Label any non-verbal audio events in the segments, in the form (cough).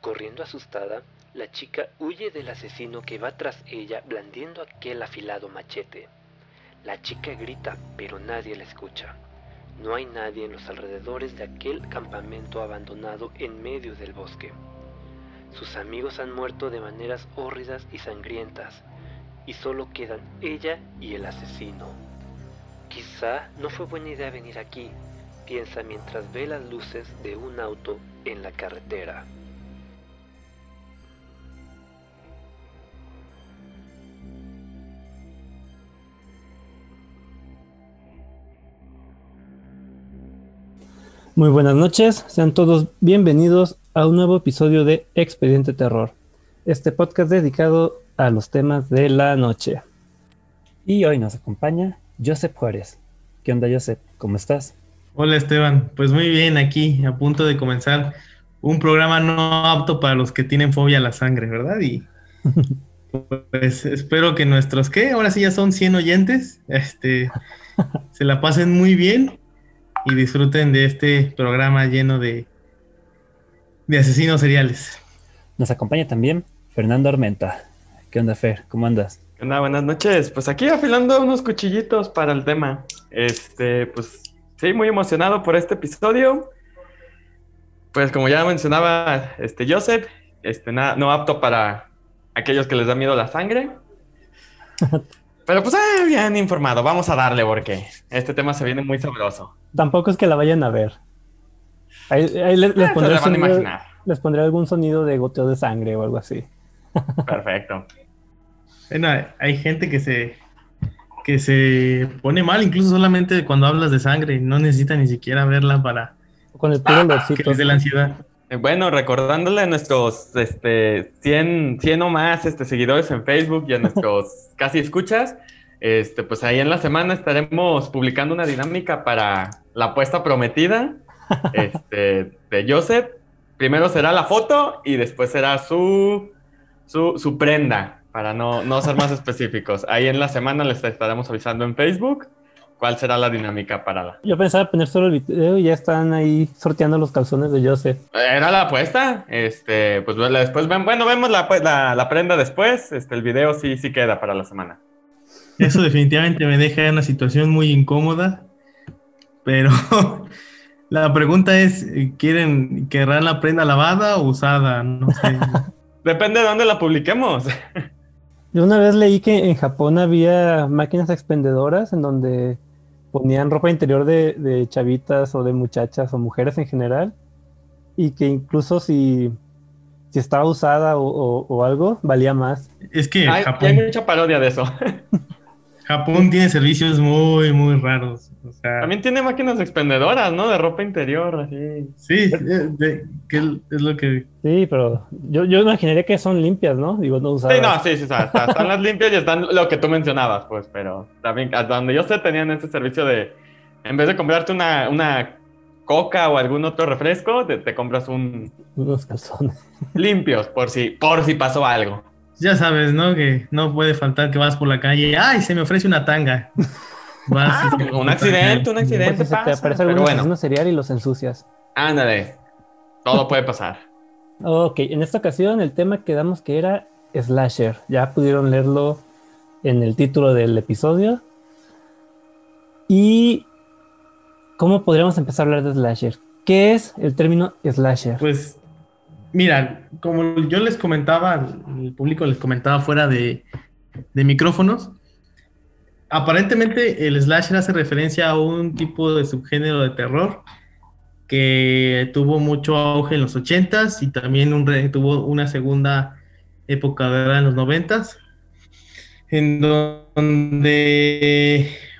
Corriendo asustada, la chica huye del asesino que va tras ella blandiendo aquel afilado machete. La chica grita, pero nadie la escucha. No hay nadie en los alrededores de aquel campamento abandonado en medio del bosque. Sus amigos han muerto de maneras hórridas y sangrientas, y solo quedan ella y el asesino. Quizá no fue buena idea venir aquí, piensa mientras ve las luces de un auto en la carretera. Muy buenas noches, sean todos bienvenidos a un nuevo episodio de Expediente Terror, este podcast dedicado a los temas de la noche. Y hoy nos acompaña Joseph Juárez. ¿Qué onda, Joseph? ¿Cómo estás? Hola, Esteban. Pues muy bien, aquí a punto de comenzar un programa no apto para los que tienen fobia a la sangre, ¿verdad? Y (laughs) pues espero que nuestros, ¿qué? Ahora sí ya son 100 oyentes, este, se la pasen muy bien y disfruten de este programa lleno de, de asesinos seriales. Nos acompaña también Fernando Armenta. ¿Qué onda, Fer? ¿Cómo andas? ¿Qué onda? Buenas noches. Pues aquí afilando unos cuchillitos para el tema. Este, pues sí, muy emocionado por este episodio. Pues como ya mencionaba este Joseph, este, nada, no apto para aquellos que les da miedo la sangre. (laughs) Pero pues eh, bien informado, vamos a darle porque este tema se viene muy sabroso. Tampoco es que la vayan a ver. Ahí, les, Eh, pondré se la van a sonido- imaginar. les pondré algún sonido de goteo de sangre o algo así. Perfecto. Bueno, hay gente que se que se pone mal, incluso solamente cuando hablas de sangre, no necesita ni siquiera verla para Con el puro que olorcito. les dé la ansiedad. Eh, Bueno, recordándole a nuestros este, 100, 100 o más este, seguidores en Facebook y a nuestros (laughs) casi escuchas, este, pues ahí en la semana estaremos publicando una dinámica para la apuesta prometida este, de Joseph. Primero será la foto y después será su, su, su prenda, para no, no ser más específicos. Ahí en la semana les estaremos avisando en Facebook cuál será la dinámica para la... Yo pensaba poner solo el video y ya están ahí sorteando los calzones de Joseph. Era la apuesta. Este, pues bueno, después ven- bueno, vemos la, pues, la, la prenda después. Este, el video sí, sí queda para la semana. Eso definitivamente me deja en una situación muy incómoda, pero (laughs) la pregunta es, ¿quieren querrán la prenda lavada o usada? No sé. (laughs) Depende de dónde la publiquemos. Yo una vez leí que en Japón había máquinas expendedoras en donde ponían ropa interior de, de chavitas o de muchachas o mujeres en general y que incluso si, si estaba usada o, o- o algo, valía más. Es que Japón, hay mucha parodia de eso. (laughs) Japón tiene servicios muy, muy raros. O sea, También tiene máquinas expendedoras, ¿no? De ropa interior, así. sí, de- de- que es lo que Sí, pero yo, yo imaginaría que son limpias, ¿no? Digo, no usadas. Sí, no, sí, sí, o sea, está- están las limpias y están lo que tú mencionabas, pues, pero también, hasta donde yo sé, tenían ese servicio de, en vez de comprarte una, una coca o algún otro refresco, te, te compras un Unos calzones. limpios, por si, por si pasó algo. Ya sabes, ¿no? Que no puede faltar que vas por la calle. ¡Ay, se me ofrece una tanga! (laughs) Vas te- Un accidente, un accidente si se te pasa, aparece pero algún bueno, serial y los ensucias. ándale, todo puede pasar. Ok, en esta ocasión el tema quedamos que era slasher. Ya pudieron leerlo en el título del episodio. ¿Y cómo podríamos empezar a hablar de slasher? ¿Qué es el término slasher? Pues, mira, como yo les comentaba, el público les comentaba fuera de, de micrófonos, aparentemente el slasher hace referencia a un tipo de subgénero de terror que tuvo mucho auge en los 80s y también un re- tuvo una segunda época en los 90s, en donde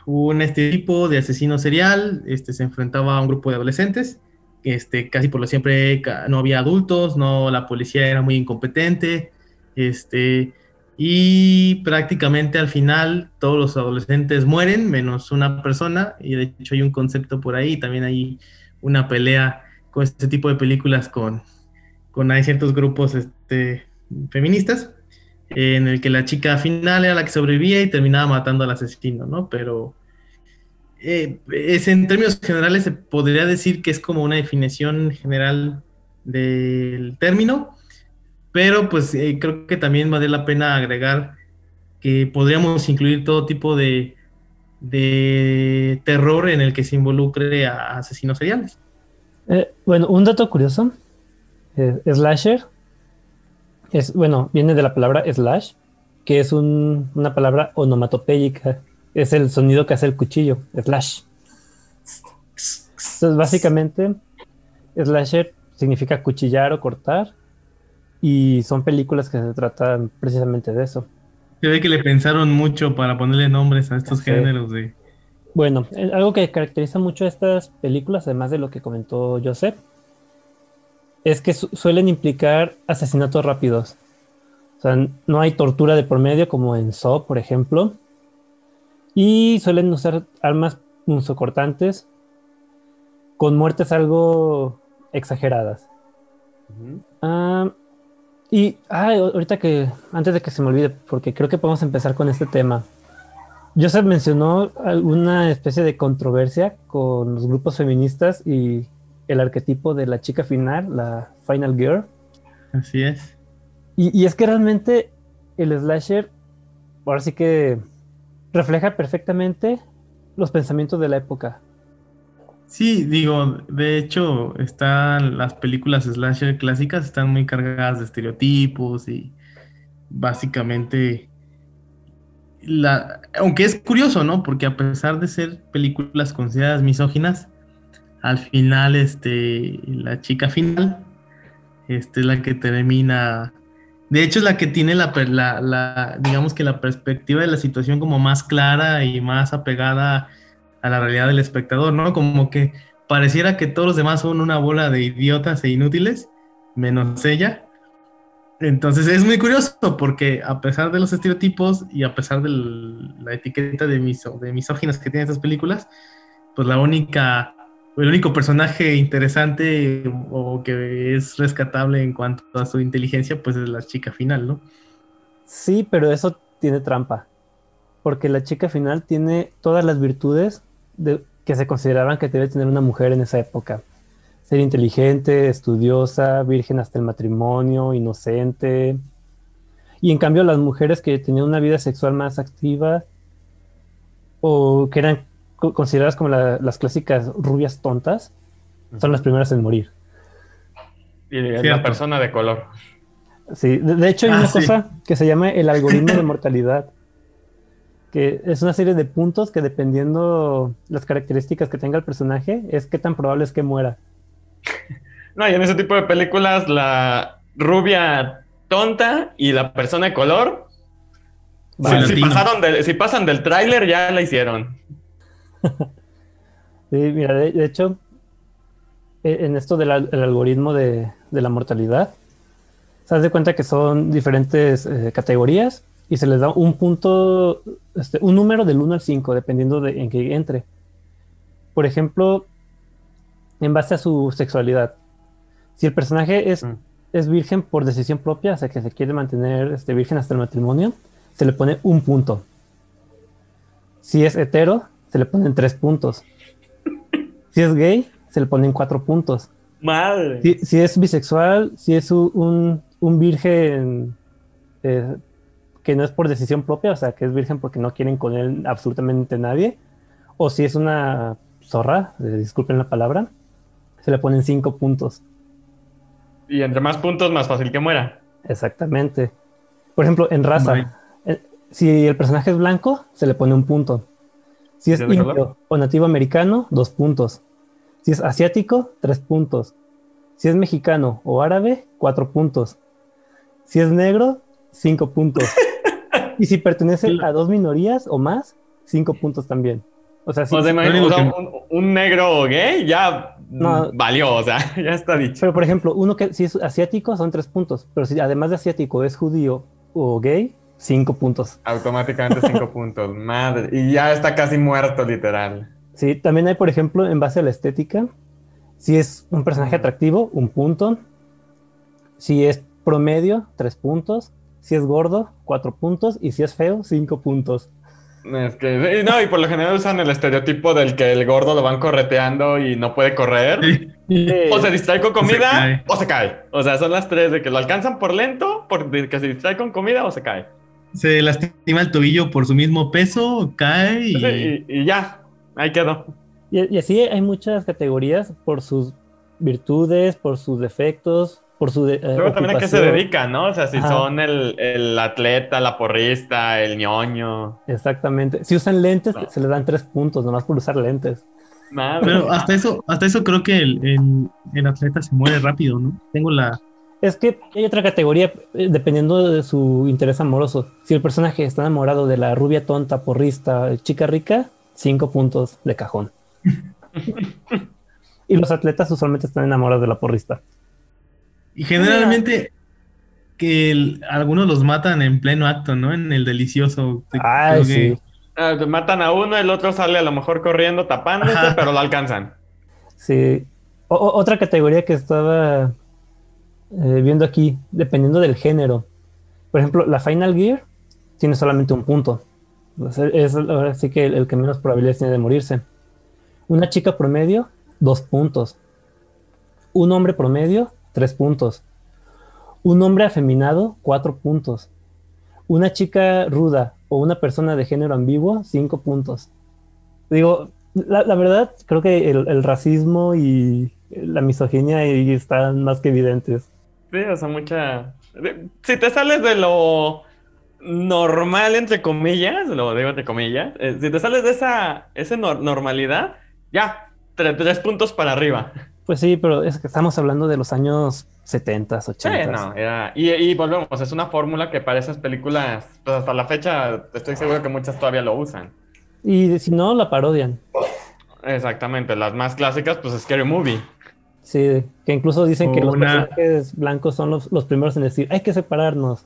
un este tipo de asesino serial este, se enfrentaba a un grupo de adolescentes este, casi por lo siempre no había adultos, no, la policía era muy incompetente, este, y prácticamente al final todos los adolescentes mueren, menos una persona, y de hecho hay un concepto por ahí, también hay una pelea con este tipo de películas con, con hay ciertos grupos este, feministas, en el que la chica final era la que sobrevivía y terminaba matando al asesino, ¿no? Pero eh, es, en términos generales se podría decir que es como una definición general del término. Pero pues eh, creo que también vale la pena agregar que podríamos incluir todo tipo de, terror en el que se involucre a asesinos seriales. Eh, bueno, un dato curioso, slasher, es, bueno, viene de la palabra slash, que es un- una palabra onomatopéyica, es el sonido que hace el cuchillo, slash. Entonces, básicamente, slasher significa cuchillar o cortar, y son películas que se tratan precisamente de eso. Se ve que le pensaron mucho para ponerle nombres a estos Sí. géneros de... Bueno, eh, algo que caracteriza mucho a estas películas, además de lo que comentó Joseph, es que su- suelen implicar asesinatos rápidos. O sea, no hay tortura de por medio como en Saw, por ejemplo. Y suelen usar armas punzocortantes con muertes algo exageradas. Ah, y ah, ahorita que, antes de que se me olvide, porque creo que podemos empezar con este tema. Joseph mencionó alguna especie de controversia con los grupos feministas y el arquetipo de la chica final, la final girl. Así es. Y, y es que realmente el slasher, ahora sí que refleja perfectamente los pensamientos de la época. Sí, digo, de hecho, están las películas slasher clásicas, están muy cargadas de estereotipos y básicamente, la, aunque es curioso, ¿no? Porque a pesar de ser películas consideradas misóginas, al final, este, la chica final, este, es la que termina, de hecho es la que tiene la, digamos que la perspectiva de la situación como más clara y más apegada a la realidad del espectador, ¿no? Como que pareciera que todos los demás son una bola de idiotas e inútiles, menos ella. Entonces es muy curioso porque a pesar de los estereotipos y a pesar de la etiqueta de, de misóginas que tienen estas películas, pues la única, el único personaje interesante o que es rescatable en cuanto a su inteligencia, pues es la chica final, ¿no? Sí, pero eso tiene trampa. Porque la chica final tiene todas las virtudes de, que se consideraban que debe tener una mujer en esa época. Ser inteligente, estudiosa, virgen hasta el matrimonio, inocente. Y en cambio las mujeres que tenían una vida sexual más activa o que eran consideradas como la- las clásicas rubias tontas, son las primeras en morir. Y la persona de color. Sí, de, de hecho hay Ah, una sí. cosa que se llama el algoritmo de (laughs) mortalidad, que es una serie de puntos que dependiendo las características que tenga el personaje, es qué tan probable es que muera. (laughs) No, y en ese tipo de películas, la rubia tonta y la persona de color, si- si, pasaron del- si pasan del tráiler, ya la hicieron. (laughs) Sí, mira, de, de hecho, e- en esto del al- el algoritmo de, de la mortalidad, se de cuenta que son diferentes eh, categorías y se les da un punto, este, un número del 1 al 5, dependiendo de en que entre. Por ejemplo, en base a su sexualidad. Si el personaje es, Mm. es virgen por decisión propia, o sea que se quiere mantener este, virgen hasta el matrimonio, se le pone un punto. Si es hetero, se le ponen tres puntos. Si es gay, se le ponen cuatro puntos. Madre. Si, si es bisexual, si es un, un virgen eh, que no es por decisión propia, o sea, que es virgen porque no quieren con él absolutamente nadie, o si es una zorra, eh, disculpen la palabra, se le ponen cinco puntos. Y entre más puntos, más fácil que muera. Exactamente. Por ejemplo, en raza, eh, si el personaje es blanco, se le pone un punto. Si es ¿Sí es de indio color? o nativo americano, dos puntos. Si es asiático, tres puntos. Si es mexicano o árabe, cuatro puntos. Si es negro, cinco puntos. (laughs) y si pertenece a dos minorías o más, cinco puntos también. O sea, sí, o sea, o sea, un, un negro gay ya No. valió, o sea, (laughs) ya está dicho. pero por ejemplo, uno que si es asiático son tres puntos, pero si además de asiático es judío o gay, cinco puntos. Automáticamente cinco (laughs) puntos, madre. Y ya está casi muerto, literal. Sí, también hay, por ejemplo, en base a la estética, si es un personaje atractivo, un punto. Si es promedio, tres puntos. Si es gordo, cuatro puntos. Y si es feo, cinco puntos. Es que, no, y por lo general usan el estereotipo del que el gordo lo van correteando y no puede correr. Sí. O se distrae con se comida o se cae. O sea, son las tres de que lo alcanzan por lento, por de que se distrae con comida o se cae. Se lastima el tobillo por su mismo peso, cae y... Y, y ya, ahí quedó. Y, y así hay muchas categorías por sus virtudes, por sus defectos, por su de- eh, Luego también a qué se dedican, ¿no? O sea, si Ajá. son el, el atleta, la porrista, el ñoño. Exactamente. Si usan lentes, No. se les dan tres puntos, nomás por usar lentes. Nada. Pero hasta eso, hasta eso creo que el, el- el atleta se muere rápido, ¿no? Tengo la... Es que hay otra categoría eh, dependiendo de su interés amoroso. Si el personaje está enamorado de la rubia tonta, porrista, chica rica, cinco puntos de cajón. (laughs) y los atletas usualmente están enamorados de la porrista. Y generalmente que el- algunos los matan en pleno acto, ¿no? En el delicioso. Ay, que- sí. Ah, matan a uno, el otro sale a lo mejor corriendo, tapándose, Ajá. pero lo alcanzan. Sí. O- otra categoría que estaba eh, viendo aquí, dependiendo del género. Por ejemplo, la Final Gear tiene solamente un punto. Es ahora sí que el, que menos probabilidades tiene de morirse. Una chica promedio, dos puntos. Un hombre promedio, tres puntos. Un hombre afeminado, cuatro puntos. Una chica ruda o una persona de género ambiguo, cinco puntos. Digo, la, verdad, creo que el, racismo y la misoginia están más que evidentes. Sí, o sea, mucha. Si te sales de lo normal, entre comillas, lo digo entre comillas, eh, si te sales de esa, esa nor- normalidad, ya, tre- tres puntos para arriba. Pues sí, pero es que estamos hablando de los años 70, Sí, 80. no, era- y, y volvemos, es una fórmula que para esas películas, pues hasta la fecha, estoy seguro que muchas todavía lo usan. Y si no, la parodian. Exactamente, las más clásicas, pues Scary Movie. Sí, que incluso dicen que los personajes blancos son los, los primeros en decir, hay que separarnos.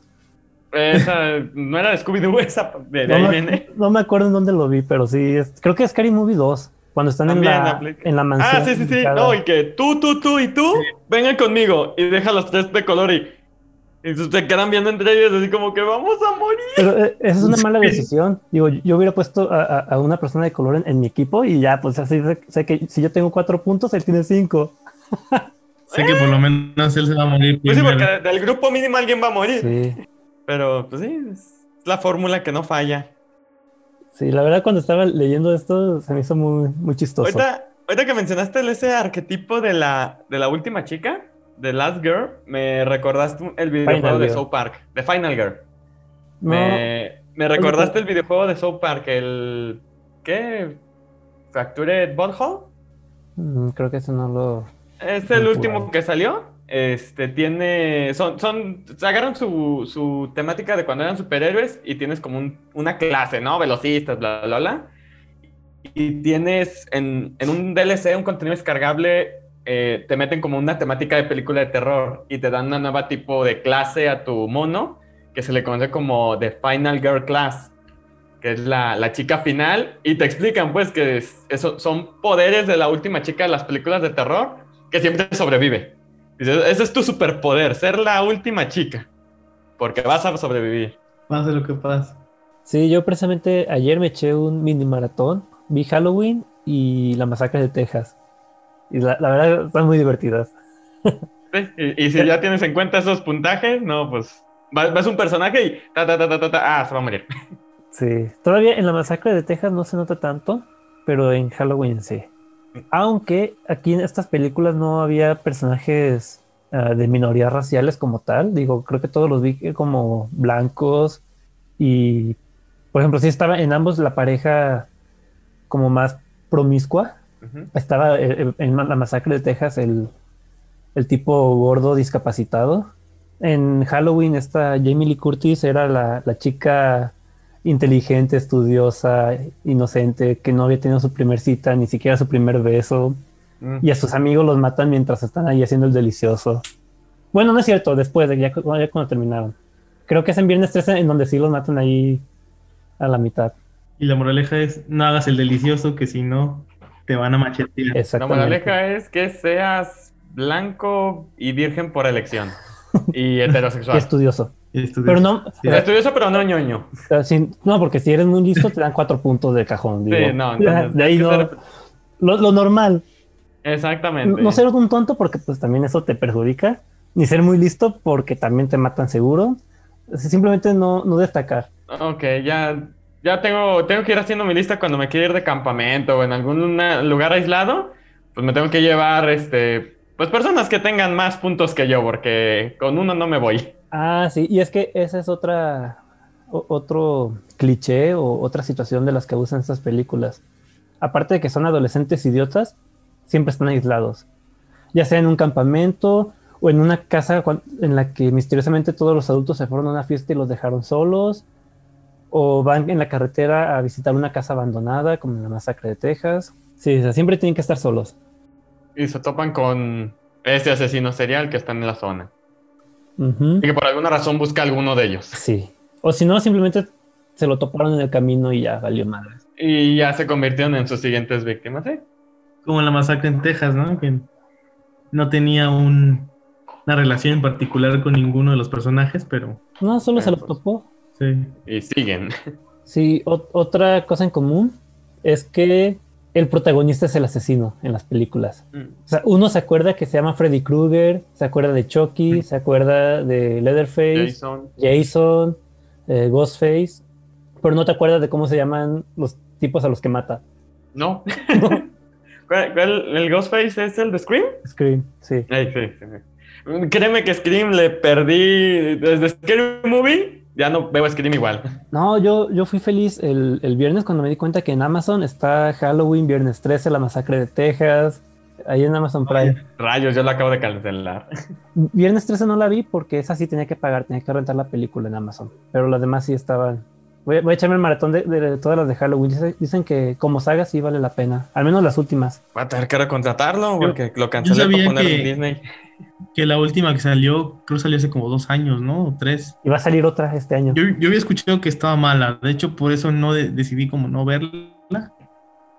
Esa, no era de Scooby-Doo, (laughs) esa, de, No ahí me, viene. no me acuerdo en dónde lo vi, pero sí, es- creo que es Scary Movie 2, cuando están en la, en la mansión. Ah, sí, sí, sí. No, y que tú, tú, tú y tú vengan conmigo y deja los tres de color y, y se quedan viendo entre ellos así como que vamos a morir. Pero eh, esa es una mala Sí. decisión. Digo, yo hubiera puesto a, a- a una persona de color en, en mi equipo y ya, pues así sé, sé que si yo tengo cuatro puntos, él tiene cinco. Sé que por lo menos él se va a morir Pues sí, porque del grupo mínimo alguien va a morir. Sí, Pero pues sí, es la fórmula que no falla. sí, la verdad cuando estaba leyendo esto se me hizo muy, muy chistoso. Ahorita, ahorita que mencionaste ese arquetipo de la, de la última chica, de Last Girl, me recordaste el videojuego de. South Park, de Final Girl. No, Me, me recordaste el videojuego de South Park, el... ¿Qué? ¿Fractured Butthole? mm, creo que eso no lo... Es el último que salió. Este tiene. Son. son se agarran su, su temática de cuando eran superhéroes y tienes como un- una clase, ¿no? Velocistas, bla, bla, bla. Y tienes en, en un DLC, un contenido descargable, eh, te meten como una temática de película de terror y te dan una nueva tipo de clase a tu mono que se le conoce como The Final Girl Class, que es la, la chica final. Y te explican, pues, que es- eso son poderes de la última chica de las películas de terror que siempre sobrevive. Dice, ese es tu superpoder, ser la última chica. Porque vas a sobrevivir. Pase lo que pase. Sí, yo precisamente ayer me eché un mini maratón, vi Halloween y la masacre de Texas. Y la, la verdad están muy divertidas. ¿sí? Y, y si ya tienes en cuenta esos puntajes, no, pues vas, vas un personaje y ta, ta, ta, ta, ta, ta, ah, se va a morir. Sí, todavía en la masacre de Texas no se nota tanto, pero en Halloween sí. Aunque aquí en estas películas no había personajes ah, de minorías raciales como tal. Digo, creo que todos los vi como blancos y, por ejemplo, sí estaba en ambos la pareja como más promiscua. Estaba eh, eh, en la masacre de Texas el, el tipo gordo discapacitado. En Halloween esta Jamie Lee Curtis era la, la chica inteligente, estudiosa, inocente, que no había tenido su primer cita, ni siquiera su primer beso. Mm. Y a sus amigos los matan mientras están ahí haciendo el delicioso. Bueno, no es cierto, después, de ya, ya cuando terminaron. Creo que es en Viernes 13 en donde sí los matan ahí a la mitad. Y la moraleja es, no hagas el delicioso, que si no, te van a machetear. La moraleja es que seas blanco y virgen por elección. Y (laughs) Y heterosexual. estudioso. Estudioso. Pero no, Sí. Estudioso, pero no ñoño. si- no, porque si eres muy listo te dan cuatro puntos de cajón. Digo. Sí, no, entonces, de ahí no. ser- Lo, lo normal. Exactamente. No ser un tonto porque pues también eso te perjudica. Ni ser muy listo porque también te matan seguro. Simplemente no, no destacar. Ok, ya, ya tengo, tengo que ir haciendo mi lista cuando me quiera ir de campamento o en algún lugar aislado. Pues me tengo que llevar, este, pues personas que tengan más puntos que yo, porque con uno no me voy. Ah, sí, y es que esa es otra, otro cliché o otra situación de las que usan estas películas. Aparte de que son adolescentes idiotas, siempre están aislados. Ya sea en un campamento o en una casa en la que misteriosamente todos los adultos se fueron a una fiesta y los dejaron solos. O van en la carretera a visitar una casa abandonada, como en la masacre de Texas. Sí, o sea, siempre tienen que estar solos. Y se topan con este asesino serial que está en la zona. Y que por alguna razón busca a alguno de ellos. Sí. O si no, simplemente se lo toparon en el camino y ya valió madre. Y ya se convirtieron en sus siguientes víctimas, ¿eh? Como en la masacre en Texas, ¿no? Que no tenía un- una relación en particular con ninguno de los personajes, pero No, solo se lo Bueno, pues. topó. sí. Y siguen. Sí, otra cosa en común es que el protagonista es el asesino en las películas. O sea, uno se acuerda que se llama Freddy Krueger, se acuerda de Chucky, se acuerda de Leatherface, Jason. Jason, eh, Ghostface, pero no te acuerdas de cómo se llaman los tipos a los que mata. No. (laughs) ¿Cuál, cuál- el Ghostface es el de Scream? Scream, sí. Ay, sí, sí, sí. Créeme que Scream le perdí desde Scary Movie. Ya no veo Scream igual. No, yo, yo fui feliz el, el viernes cuando me di cuenta que en Amazon está Halloween, Viernes 13, La Masacre de Texas, ahí en Amazon Prime. Rayos, yo lo acabo de cancelar. Viernes 13 no la vi porque esa sí tenía que pagar, tenía que rentar la película en Amazon. Pero las demás sí estaban. Voy a, voy a echarme el maratón de, de todas las de Halloween. Dice- Dicen que como saga sí vale la pena. Al menos las últimas. Voy a tener que recontratarlo Yo- porque lo cancelé para ponerlo en Disney. Que la última que salió, creo que salió hace como dos años, ¿no? O tres. Y va a salir otra este año. Yo, yo había escuchado que estaba mala. De hecho, por eso no de- decidí como no verla.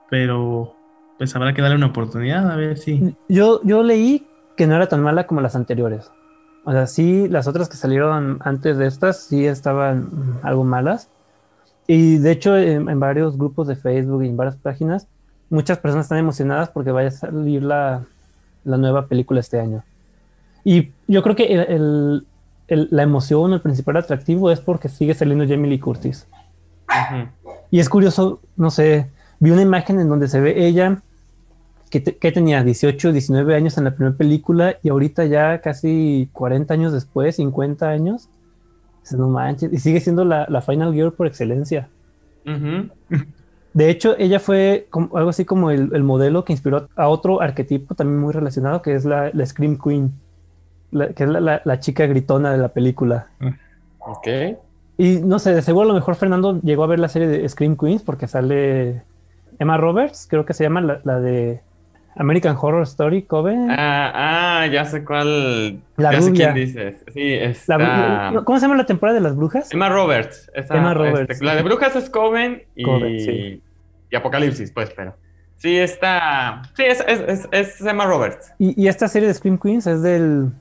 Pero pues habrá que darle una oportunidad a ver si. Yo, yo leí que no era tan mala como las anteriores. O sea, sí, las otras que salieron antes de estas sí estaban algo malas. Y de hecho, en, en varios grupos de Facebook y en varias páginas, muchas personas están emocionadas porque vaya a salir la, la nueva película este año. Y yo creo que el- el- el- la emoción, el principal atractivo es porque sigue saliendo Jamie Lee Curtis. Y es curioso, no sé, vi una imagen en donde se ve ella que, te- que tenía 18, 19 años en la primera película y ahorita ya casi 40 años después, 50 años. Dices, No manches, y sigue siendo la, la Final Girl por excelencia. De hecho, ella fue como- algo así como el, el modelo que inspiró a otro arquetipo también muy relacionado, que es la, la Scream Queen, la- que es la, chica gritona de la película. Ok. Y no sé, de seguro a lo mejor Fernando llegó a ver la serie de Scream Queens porque sale Emma Roberts, creo que se llama la, la de American Horror Story, Coven. Ah, ah, ya sé cuál. La ya sé quién dices. Sí, La está. bru- ¿Cómo se llama la temporada de las brujas? Emma Roberts. esa, Emma Roberts. este, la de Brujas es Coven y, Coven, sí. y Apocalipsis, pues, pero. Sí, está. Sí, es, es, es, es Emma Roberts. Y, y esta serie de Scream Queens es del,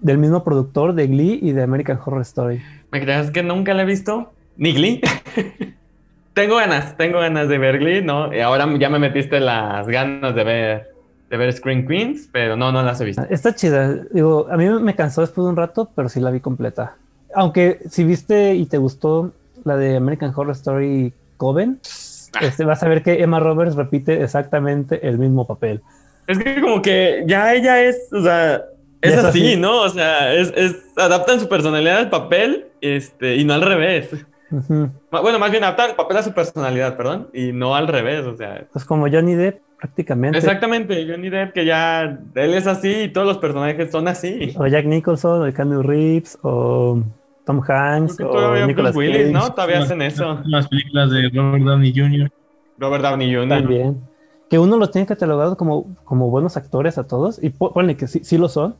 del mismo productor de Glee y de American Horror Story. ¿Me crees que nunca la he visto? Ni Glee. (laughs) tengo ganas, tengo ganas de ver Glee, ¿no? Y ahora ya me metiste las ganas de ver, de ver Scream Queens, pero no, no las he visto. Está chida. Digo, a mí me cansó después de un rato, pero sí la vi completa. Aunque si viste y te gustó la de American Horror Story Coven, este, vas a ver que Emma Roberts repite exactamente el mismo papel. Es que como que ya ella es, o sea, es, es así, así. ¿no? O sea, es, es, adaptan su personalidad al papel, este, y no al revés. Ujú. Ma- Bueno, más bien adaptan el papel a su personalidad, perdón, y no al revés, o sea. Pues como Johnny Depp, prácticamente. Exactamente, Johnny Depp, que ya él es así y todos los personajes son así. O Jack Nicholson, o Keanu Reeves, o Tom Hanks, o Nicolas Bruce Willis, Cage. ¿no? Todavía Las- hacen eso. Las películas de Robert Downey Jr. Robert Downey Jr. También. Que uno los tiene catalogado como, como buenos actores a todos, y po- ponle que sí, sí lo son,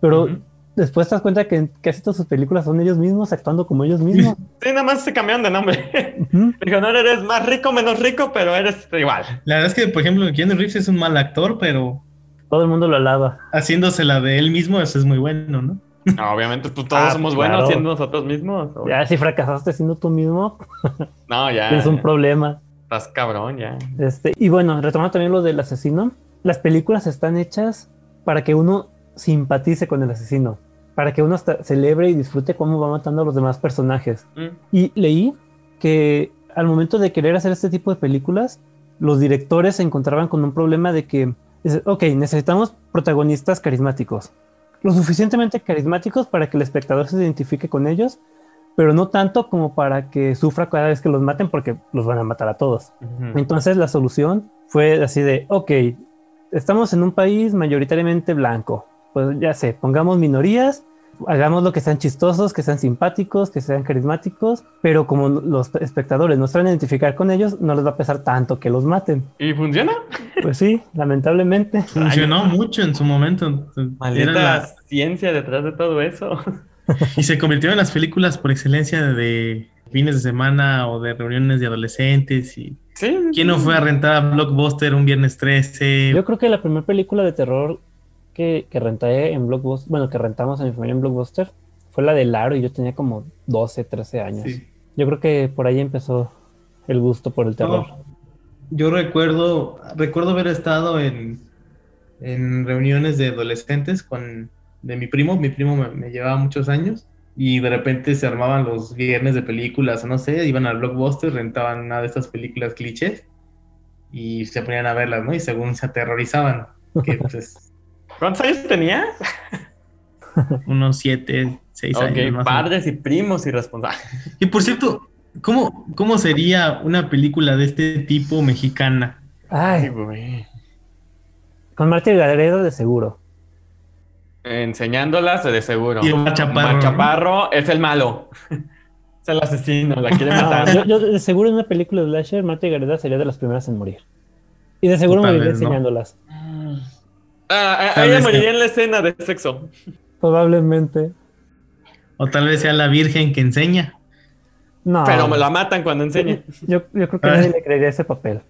pero. Después te das cuenta que casi todas sus películas son ellos mismos actuando como ellos mismos. (laughs) Sí, nada más se cambiaron de nombre. (laughs) Dijo, no eres más rico, menos rico, pero eres igual. La verdad es que, por ejemplo, Keanu Reeves es un mal actor, pero Todo el mundo lo alaba. haciéndose la de él mismo, eso es muy bueno, ¿no? No, obviamente, pues todos Ah, somos claro. buenos siendo nosotros mismos. o- Ya si fracasaste siendo tú mismo, (laughs) No, ya. es un ya. problema. Estás cabrón, ya. Este, y bueno, retomando también lo del asesino, las películas están hechas para que uno simpatice con el asesino, para que uno hasta celebre y disfrute cómo va matando a los demás personajes. Mm. Y leí que al momento de querer hacer este tipo de películas, los directores se encontraban con un problema de que, ok, necesitamos protagonistas carismáticos, lo suficientemente carismáticos para que el espectador se identifique con ellos, pero no tanto como para que sufra cada vez que los maten porque los van a matar a todos. Ujú. Entonces la solución fue así de, ok, estamos en un país mayoritariamente blanco, pues ya sé, pongamos minorías, hagamos lo que sean chistosos, que sean simpáticos, que sean carismáticos, pero como los espectadores no saben identificar con ellos, no les va a pesar tanto que los maten. ¿Y funciona? Pues sí, lamentablemente. Funcionó mucho en su momento. Maldita Era la- ciencia detrás de todo eso. (laughs) y se convirtió en las películas por excelencia de fines de semana o de reuniones de adolescentes. y Sí. ¿Quién no fue a rentar a Blockbuster un viernes 13? Yo creo que la primera película de terror que, que renté en Blockbuster, bueno, que rentamos en mi familia en Blockbuster, fue la de Laro y yo tenía como 12, 13 años. Sí. Yo creo que por ahí empezó el gusto por el terror. No, yo recuerdo, recuerdo haber estado en, en reuniones de adolescentes con de mi primo, mi primo me, me llevaba muchos años y de repente se armaban los viernes de películas no sé, iban al blockbuster, rentaban una de estas películas clichés y se ponían a verlas, ¿no? Y según se aterrorizaban, que (laughs) pues ¿Cuántos años tenías? (laughs) unos siete, seis años. más padres y primos irresponsables. Y por cierto, ¿cómo, ¿cómo sería una película de este tipo mexicana? Ay, güey. con Martín Gareda de seguro. Enseñándolas de seguro. Y Omar Chaparro, Omar ¿no? Chaparro es el malo. (laughs) es el asesino, la quiere No, matar. yo, yo de seguro en una película de Slasher, Martín Gareda sería de las primeras en morir. Y de seguro Tal moriría vez, ¿no? Ah, ah, ella moriría que- en la escena de sexo. Probablemente. O tal vez sea la virgen que enseña. No. Pero me la matan cuando enseña. Yo, yo creo que Ah. nadie le creería ese papel.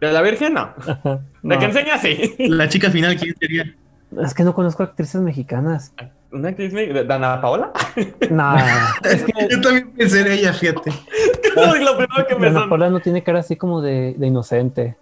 De la Virgen, no. De No, que enseña, sí. La chica final, ¿quién sería? Es que no conozco actrices mexicanas. ¿Una actriz me- de Dana Paola? (laughs) No, (laughs) es que Yo también pensé en ella, fíjate. (laughs) Es lo primero que me Ana son- Paula no tiene cara así como de, de inocente.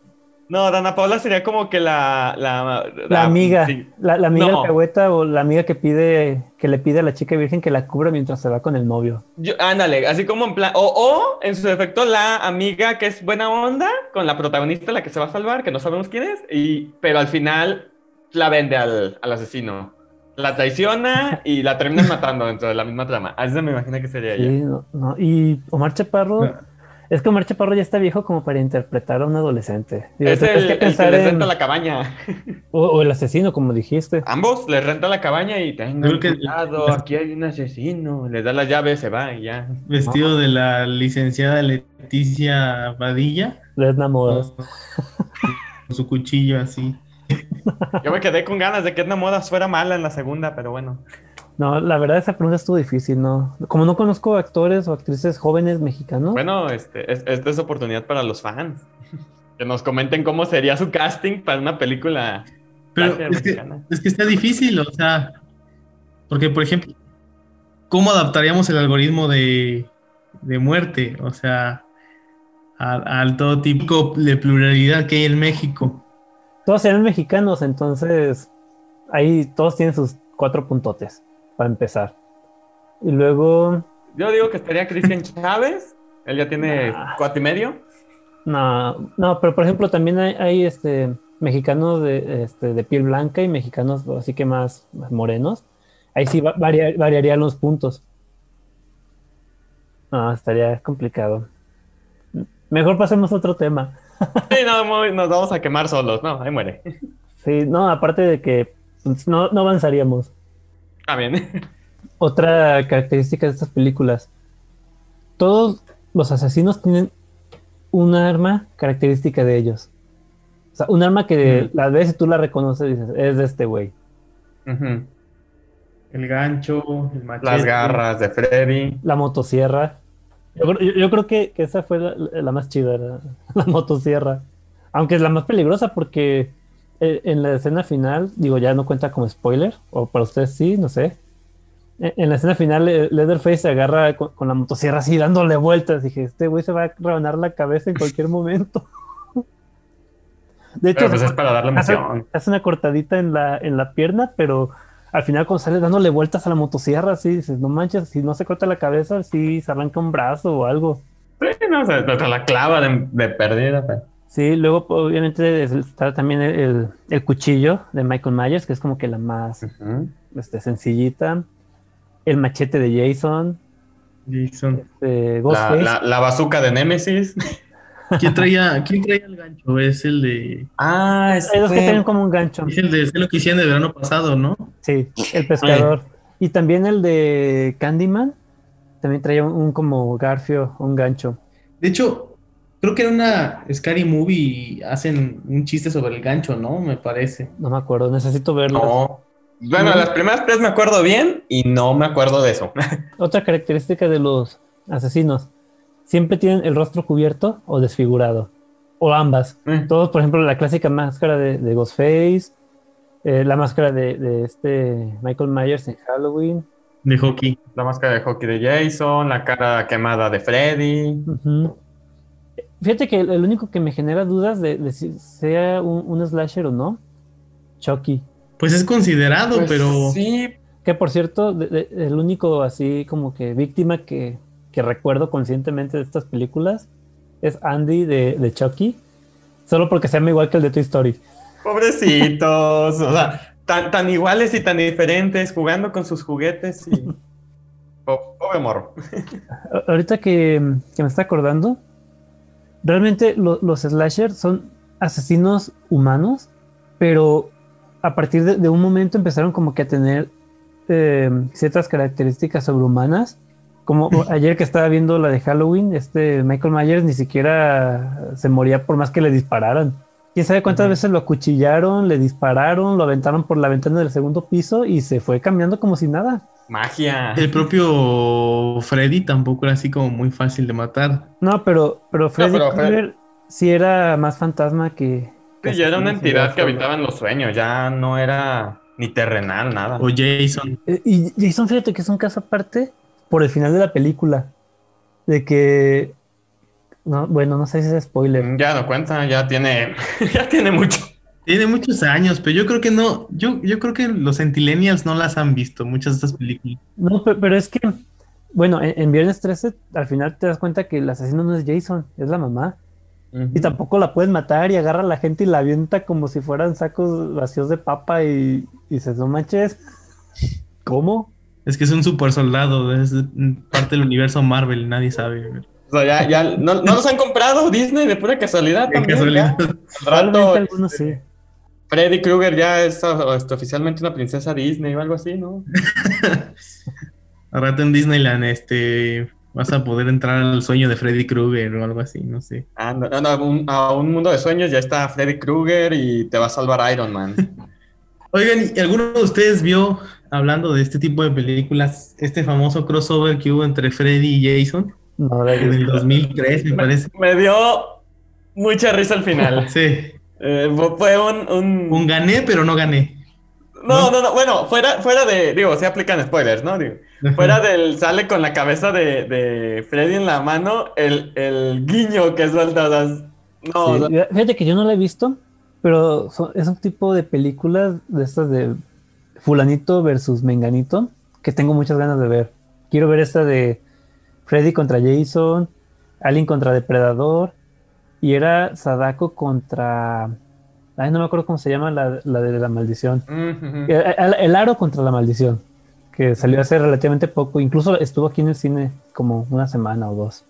No, Dana Paola sería como que la... La, La amiga, sí. la, la amiga No. alcahueta o la amiga que pide, que le pide a la chica virgen que la cubra mientras se va con el novio. Yo- ándale, así como en plan... O, o, en su defecto, la amiga que es buena onda con la protagonista, la que se va a salvar, que no sabemos quién es, y, pero al final la vende al, al asesino. La traiciona y la terminan (laughs) matando dentro de la misma trama. Así se me imagina que sería Sí, ella. no, no. Y Omar Chaparro, es que Omar Chaparro ya está viejo como para interpretar a un adolescente. Digo, Es el, que el que les en- renta la cabaña. o, o el asesino, como dijiste. Ambos les renta la cabaña y tengan Creo que- cuidado, aquí hay un asesino. Les da la llave, se va y ya. Vestido de la licenciada Leticia Badilla. Les enamoras. Con su cuchillo así. Yo me quedé con ganas de que Edna Modas fuera mala en la segunda, pero bueno. No, la verdad esa pregunta estuvo difícil, ¿no? Como no conozco actores o actrices jóvenes mexicanos, Bueno, este, es, esta es oportunidad para los fans. (laughs) Que nos comenten cómo sería su casting para una película Pero es que, mexicana. es que está difícil, o sea. Porque, por ejemplo, ¿cómo adaptaríamos el algoritmo de, de muerte? O sea, al, al todo tipo de pluralidad que hay en México. todos eran mexicanos, entonces ahí todos tienen sus cuatro puntotes para empezar. Y luego, Yo digo que estaría Cristian (laughs) Chávez. Él ya tiene Nah. cuatro y medio. no, no, pero por ejemplo también hay, hay, este mexicanos de, este, de piel blanca y mexicanos así que más morenos. Ahí sí va- varia- variarían los puntos. No, estaría complicado. Mejor pasemos a otro tema. Sí, no, muy- nos vamos a quemar solos. No, ahí muere. Sí, no, aparte de que pues, no, no avanzaríamos. Está bien. (laughs) Otra característica de estas películas. Todos los asesinos tienen un arma característica de ellos. O sea, un arma que Mm. la ves y tú la reconoces y dices, es de este güey. El gancho, el machete. Las garras de Freddy. La motosierra. Yo, creo- yo- yo creo que, que esa fue la, la más chida, la, (laughs) la motosierra. Aunque es la más peligrosa porque en la escena final, digo, ya no cuenta como spoiler, o para ustedes sí, no sé. En en la escena final, eh, Leatherface se agarra con, con la motosierra así dándole vueltas. Dije, este güey se va a rebanar la cabeza en cualquier momento. De hecho, Pero pues es para darle hace, hace una cortadita en la, en la pierna, pero al final cuando sale dándole vueltas a la motosierra, así dices, no manches, si no se corta la cabeza, sí se arranca un brazo o algo. Sí, no, se, se la clava de, de perdida. pero- Sí, luego obviamente es- está también el, el- cuchillo de Michael Myers, que es como que la más este, sencillita. El machete de Jason, Jason. este, La, Ghostface. la, la bazooka de Nemesis. (laughs) ¿Quién traía, ¿Quién traía el gancho? Es el de. Ah, Hay dos que tienen como un gancho. Es el de es lo que hicieron el verano pasado, ¿no? Sí, el pescador. Y también el de Candyman. También traía un, un como garfio, un gancho. De hecho, creo que en una Scary Movie hacen un chiste sobre el gancho, ¿no? Me parece. No me acuerdo, necesito verlo. No. Bueno, las primeras tres me acuerdo bien y no me acuerdo de eso. (laughs) Otra característica de los asesinos. Siempre tienen el rostro cubierto o desfigurado. O ambas. Mm. Todos, por ejemplo, la clásica máscara de, de Ghostface. eh, la máscara de, de este Michael Myers en Halloween. De hockey. La máscara de hockey de Jason, la cara quemada de Freddy. Ujú. Fíjate que el, único que me genera dudas de, de si sea un, un slasher o no, Chucky. Pues es considerado, Pues pero. Sí, Que por cierto, de- de- el único así como que víctima que, que recuerdo conscientemente de estas películas es Andy de, de Chucky. Solo porque se llama igual que el de Toy Story. pobrecitos. o sea, tan, tan iguales y tan diferentes, jugando con sus juguetes y. (laughs) Po- Pobre morro. Ahorita que, que me está acordando, realmente lo- los slashers son asesinos humanos, pero a partir de, de un momento empezaron como que a tener eh, ciertas características sobrehumanas. Como ayer que estaba viendo la de Halloween, este Michael Myers ni siquiera se moría por más que le dispararan. Quién sabe cuántas veces lo acuchillaron, le dispararon, lo aventaron por la ventana del segundo piso y se fue cambiando como si nada. Magia. El propio Freddy tampoco era así como muy fácil de matar. No, pero, pero Freddy pero Krueger sí era más fantasma que. que Sí, ya era una entidad que habitaba en los sueños, ya no era ni terrenal, nada. O Jason. Eh, Y Jason, fíjate que es un caso aparte por el final de la película. De que. No, bueno, no sé si es spoiler. Mm, Ya no cuenta, ya tiene, (laughs) ya tiene mucho. Tiene muchos años, pero yo creo que no. Yo, yo creo que los centilenials no las han visto, muchas de estas películas. No, pe- pero, es que. Bueno, en, en Viernes 13, al final te das cuenta que el asesino no es Jason, es la mamá. Y tampoco la puedes matar y agarra a la gente y la avienta como si fueran sacos vacíos de papa y, y dices, no manches. ¿Cómo? Es que es un super soldado, es parte del universo Marvel, nadie sabe. O sea, ya, ya, no, no los han comprado Disney de pura casualidad también. casualidad. rato, (laughs) algunos sí. Freddy Krueger ya es ah, este, oficialmente una princesa Disney o algo así, ¿no? (laughs) Al rato en Disneyland, este, vas a poder entrar al sueño de Freddy Krueger o algo así, no sé. Ah, no, no, a, un, a un mundo de sueños ya está Freddy Krueger y te va a salvar Iron Man. (laughs) Oigan, ¿y alguno de ustedes vio, hablando de este tipo de películas, este famoso crossover que hubo entre Freddy y Jason? No, la En el 2003, me parece. Me dio mucha risa al final. (laughs) Sí, Eh, fue un, un- un gané, pero no gané. No, no, no, bueno, fuera, fuera de, digo, se aplican spoilers, ¿no? Digo, fuera del, sale con la cabeza de, de Freddy en la mano, el, el guiño que suelta, o sea, no, Sí, o sea, Fíjate que yo no la he visto, pero son- es un tipo de películas de estas de fulanito versus menganito que tengo muchas ganas de ver. Quiero ver esta de Freddy contra Jason, Alien contra Depredador y era Sadako contra... Ay, no me acuerdo cómo se llama la, la de la maldición. El, el- el aro contra la maldición, que salió hace relativamente poco. Incluso estuvo aquí en el cine como una semana o dos.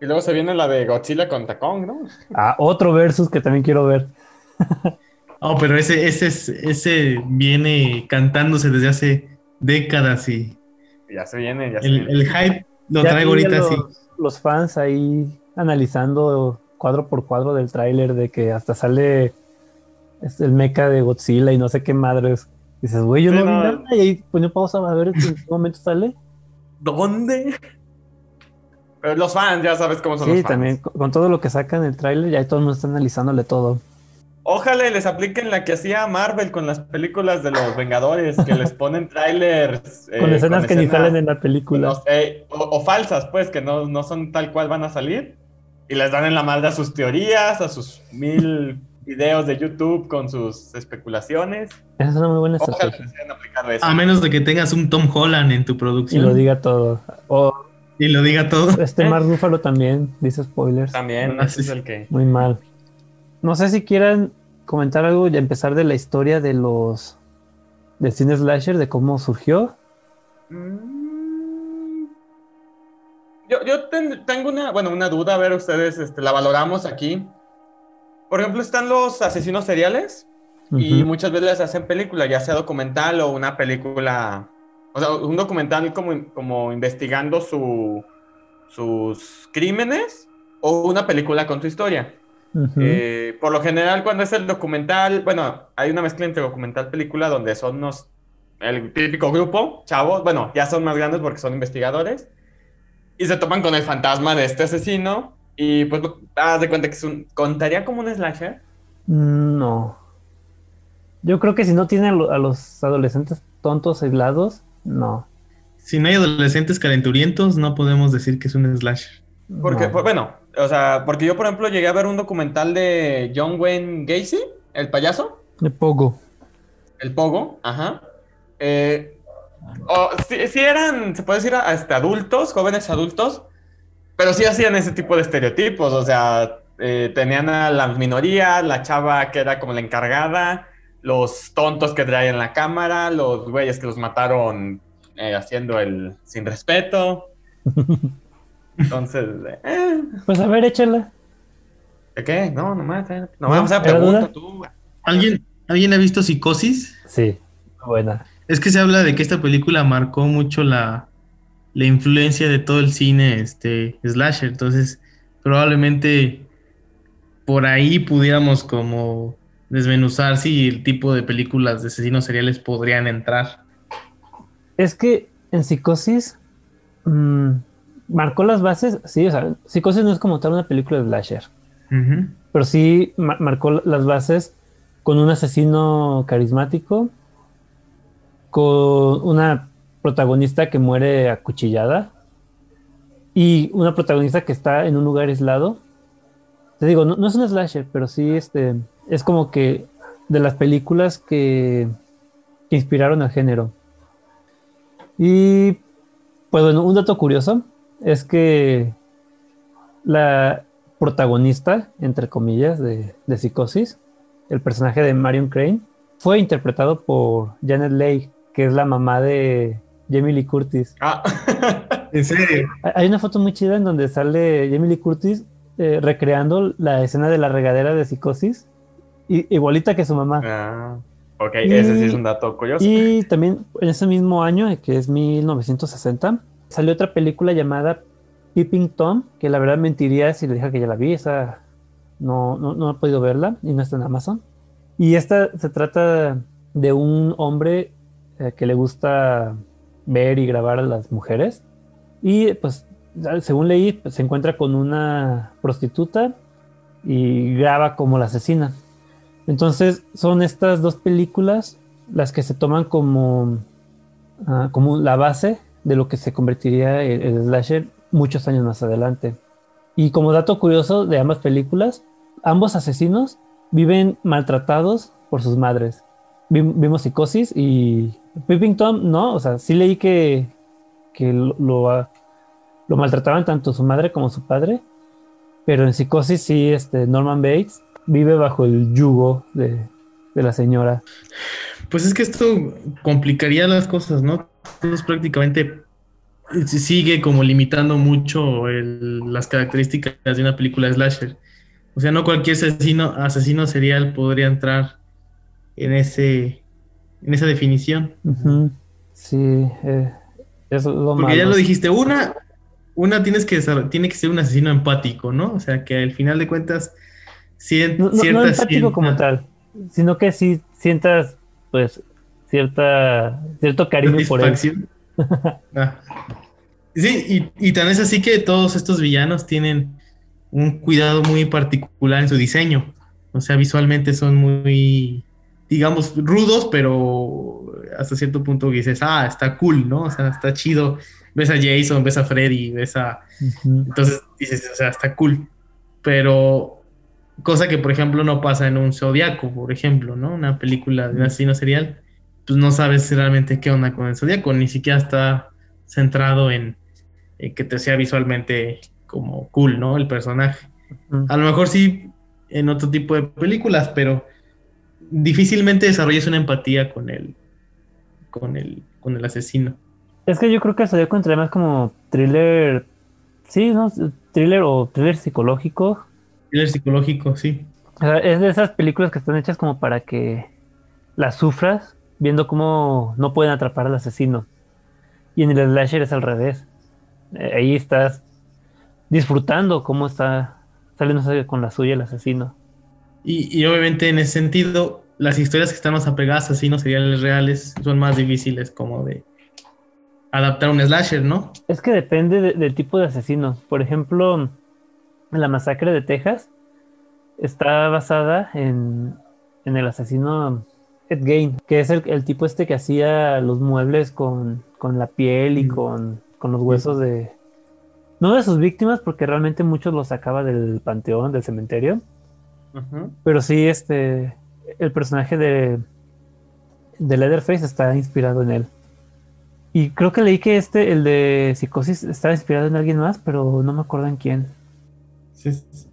Y luego se viene la de Godzilla contra Kong, ¿no? Ah, otro versus que también quiero ver. (laughs) Oh, pero ese, ese, es- ese viene cantándose desde hace décadas y Ya se viene, ya se el, viene. el hype lo Ya traigo ahorita así. los, los fans ahí analizando cuadro por cuadro del tráiler de que hasta sale es el mecha de Godzilla y no sé qué madres. Dices, güey, yo Sí, no vi no. nada y ahí pone pausa a ver en qué momento sale. ¿Dónde? Pero los fans, ya sabes cómo son Sí, los fans. también con, con todo lo que sacan el tráiler, ya todo el mundo está analizándole todo. Ojalá y les apliquen la que hacía Marvel con las películas de los Vengadores, que les ponen trailers. (laughs) eh, con escenas que ni salen en la película. no sé, o, o falsas, pues, que no, no son tal cual van a salir. Y les dan en la madre a sus teorías, a sus mil videos de YouTube con sus especulaciones. Esa es una muy buena Ojalá estrategia. aplicado eso. A menos de que tengas un Tom Holland en tu Y producción. lo diga todo. O Y lo diga todo. este Mark Ruffalo también dice spoilers. También, Ah, ese es el que... Muy mal. No sé si quieran comentar algo y empezar de la historia de los del cine slasher, de cómo surgió. Mm. Yo, yo ten- tengo una, bueno, una duda, a ver ustedes, este, la valoramos aquí. Por ejemplo, están los asesinos seriales y muchas veces les hacen película, ya sea documental o una película, o sea, un documental como, como investigando su, sus crímenes o una película con su historia. Eh, por lo general, cuando es el documental, bueno, hay una mezcla entre documental y película donde son unos, el típico grupo, chavos, bueno, ya son más grandes porque son investigadores, y se topan con el fantasma de este asesino, y pues haz de cuenta que es un, ¿contaría como un slasher? No. Yo creo que si no tiene a, lo- a los adolescentes tontos aislados, no. Si no hay adolescentes calenturientos, no podemos decir que es un slasher. Porque, No. pues, bueno, o sea, porque yo, por ejemplo, llegué a ver un documental de John Wayne Gacy, el payaso, De Pogo. El Pogo, ajá. Eh, o, sí, sí eran, se puede decir, hasta adultos, jóvenes adultos, pero sí hacían ese tipo de estereotipos, o sea, eh, tenían a la minoría, la chava que era como la encargada, los tontos que traían la cámara, los güeyes que los mataron eh, haciendo el sin respeto. (laughs) Entonces, eh, Pues a ver, échala. ¿de qué? No, nomás, eh, No, nomás, o sea, ¿era pregunta duda? tú. ¿Alguien, ¿Alguien ha visto Psicosis? Sí, buena. Es que se habla de que esta película marcó mucho la, la influencia de todo el cine este, slasher. Entonces, probablemente por ahí pudiéramos como desmenuzar si el tipo de películas de asesinos seriales podrían entrar. Es que en Psicosis mm, marcó las bases. Sí, o sea, Psicosis no es como tal una película de slasher. Pero sí ma- marcó las bases con un asesino carismático, con una protagonista que muere acuchillada y una protagonista que está en un lugar aislado. Te digo, no, no es un slasher, pero sí este, es como que de las películas que, que inspiraron al género. Y pues bueno, un dato curioso es que la protagonista, entre comillas, de, de Psicosis, el personaje de Marion Crane, fue interpretado por Janet Leigh, que es la mamá de Jamie Lee Curtis. Ah, (laughs) ¿En serio? Hay- una foto muy chida en donde sale Jamie Lee Curtis eh, recreando la escena de la regadera de Psicosis, i- igualita que su mamá. Ah, ok, ese sí es un dato curioso. Y también en ese mismo año, que es 1960, salió otra película llamada Peeping Tom, que la verdad mentiría si le dije que ya la vi, esa no, no, no he podido verla y no está en Amazon. Y esta se trata de un hombre eh, que le gusta ver y grabar a las mujeres. Y pues, según leí, pues, se encuentra con una prostituta y graba como la asesina. Entonces, son estas dos películas las que se toman como, ah, como la base de lo que se convertiría el, el slasher muchos años más adelante. Y como dato curioso de ambas películas, ambos asesinos viven maltratados por sus madres. Vi- vimos psicosis y Peeping Tom, no, o sea, sí leí que, que lo, lo, ah, lo maltrataban tanto su madre como su padre, pero en psicosis sí, este, Norman Bates vive bajo el yugo de, de la señora. Pues es que esto complicaría las cosas, ¿no? Entonces prácticamente sigue como limitando mucho el- las características de una película slasher. O sea, no cualquier asesino, asesino serial podría entrar en ese en esa definición. Sí, eh, es lo Porque ya lo dijiste, una, una tienes que tiene que ser un asesino empático, ¿no? O sea, que al final de cuentas sien- No, no- no cierta- empático sienta- como tal, sino que sí sientas, pues, cierta, cierto cariño por él. (laughs) Ah. Sí, y, y tan es así que todos estos villanos tienen un cuidado muy particular en su diseño. O sea, visualmente son muy, digamos, rudos, pero hasta cierto punto dices, ah, está cool, ¿no? O sea, está chido. Ves a Jason, ves a Freddy, ves a... Entonces dices, o sea, está cool. Pero cosa que, por ejemplo, no pasa en un Zodiaco, por ejemplo, ¿no? Una película de un asesino serial, pues no sabes realmente qué onda con el Zodiaco, ni siquiera está centrado en, que te sea visualmente como cool, ¿no? El personaje. A lo mejor sí en otro tipo de películas, pero difícilmente desarrollas una empatía con el, con el, con el asesino. Es que yo creo que Zodíaco entra más como thriller, sí, ¿no? Thriller o thriller psicológico. Thriller psicológico, sí. es de esas películas que están hechas como para que las sufras viendo cómo no pueden atrapar al asesino. Y en el slasher es al revés. Eh, ahí estás disfrutando cómo está saliendo con la suya el asesino. Y, obviamente en ese sentido, las historias que están más apegadas a asesinos seriales reales son más difíciles como de adaptar un slasher, ¿no? Es que depende del tipo de asesino. Por ejemplo, la masacre de Texas está basada en, el asesino Ed Gein, que es el, tipo este que hacía los muebles con, la piel y con, con los huesos de... No de sus víctimas, porque realmente muchos los sacaba del panteón, del cementerio pero sí, este, el personaje de, de Leatherface está inspirado en él. Y creo que leí que este, el de Psicosis, estaba inspirado en alguien más, pero no me acuerdo en quién. Sí, es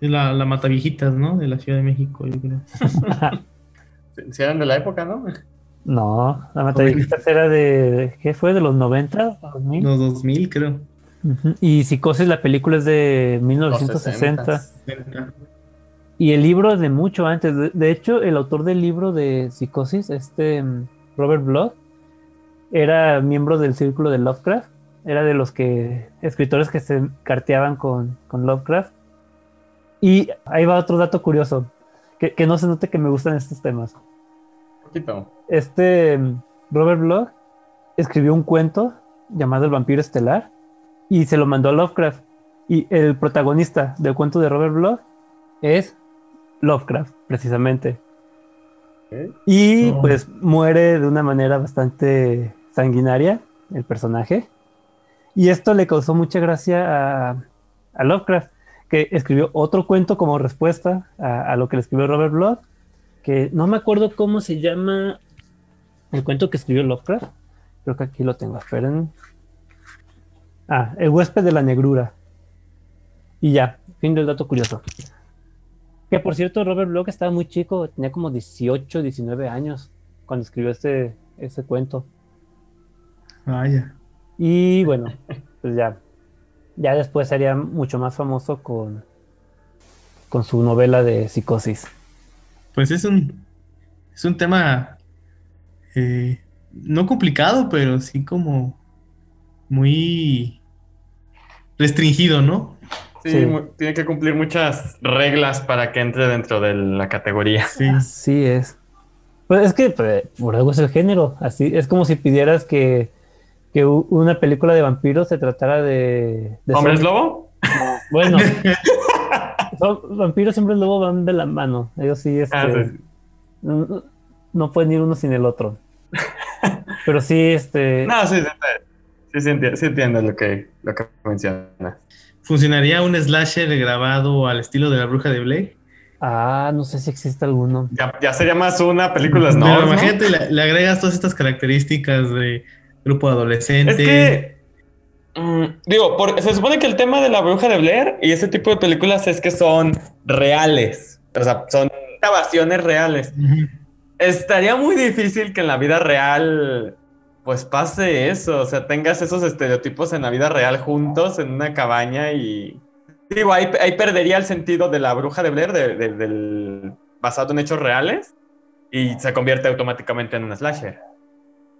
la, la Mataviejitas, ¿no? De la Ciudad de México, yo creo. (laughs) (laughs) Si eran de la época, ¿no? No, la Mataviejitas era de, ¿qué fue? ¿De los 90? ¿2000? Los 2000, creo. Y Psicosis, la película es de 1960. Y el libro es de mucho antes. De, hecho, el autor del libro de Psicosis, este mm, Robert Blood, era miembro del círculo de Lovecraft. Era de los que escritores que se carteaban con, Lovecraft. Y ahí va otro dato curioso, que, no se note que me gustan estos temas. Poquito. Este mm, Robert Blood escribió un cuento llamado El vampiro estelar y se lo mandó a Lovecraft. Y el protagonista del cuento de Robert Blood es Lovecraft, precisamente. Y pues muere de una manera bastante sanguinaria el personaje. Y esto le causó mucha gracia a, Lovecraft, que escribió otro cuento como respuesta a, lo que le escribió Robert Blood, que no me acuerdo cómo se llama el cuento que escribió Lovecraft. Creo que aquí lo tengo, esperen. Ah, El huésped de la negrura. Y ya, fin del dato curioso. Que por cierto, Robert Bloch estaba muy chico, tenía como 18, 19 años cuando escribió este, ese cuento. Vaya. Y bueno, pues ya. Ya después sería mucho más famoso con, con su novela de psicosis. Pues es un, es un tema eh, no complicado, pero sí como muy restringido, ¿no? Sí, tiene que cumplir muchas reglas para que entre dentro de la categoría. Sí, así es. Pues es que pues, por algo es el género. Así es como si pidieras que, una película de vampiros se tratara de. ¿Hombres lobo? Bueno, (laughs) vampiros y hombres lobo van de la mano. Ellos sí, este, ah, No, pueden ir uno sin el otro. Pero sí, este. No, sí, sí, sí, sí, entiendo lo que, lo que mencionas. ¿Funcionaría un slasher grabado al estilo de la bruja de Blake? Ah, no sé si existe alguno. Ya, sería más una película no. Pero imagínate, le, agregas todas estas características de grupo adolescente. Es que. Mm, digo, se supone que el tema de la bruja de Blair y ese tipo de películas es que son reales. O sea, son grabaciones reales. Estaría muy difícil que en la vida real pues pase eso, o sea, tengas esos estereotipos en la vida real juntos en una cabaña y... Digo, ahí, perdería el sentido de la bruja de Blair, del, basado en hechos reales, y se convierte automáticamente en un slasher.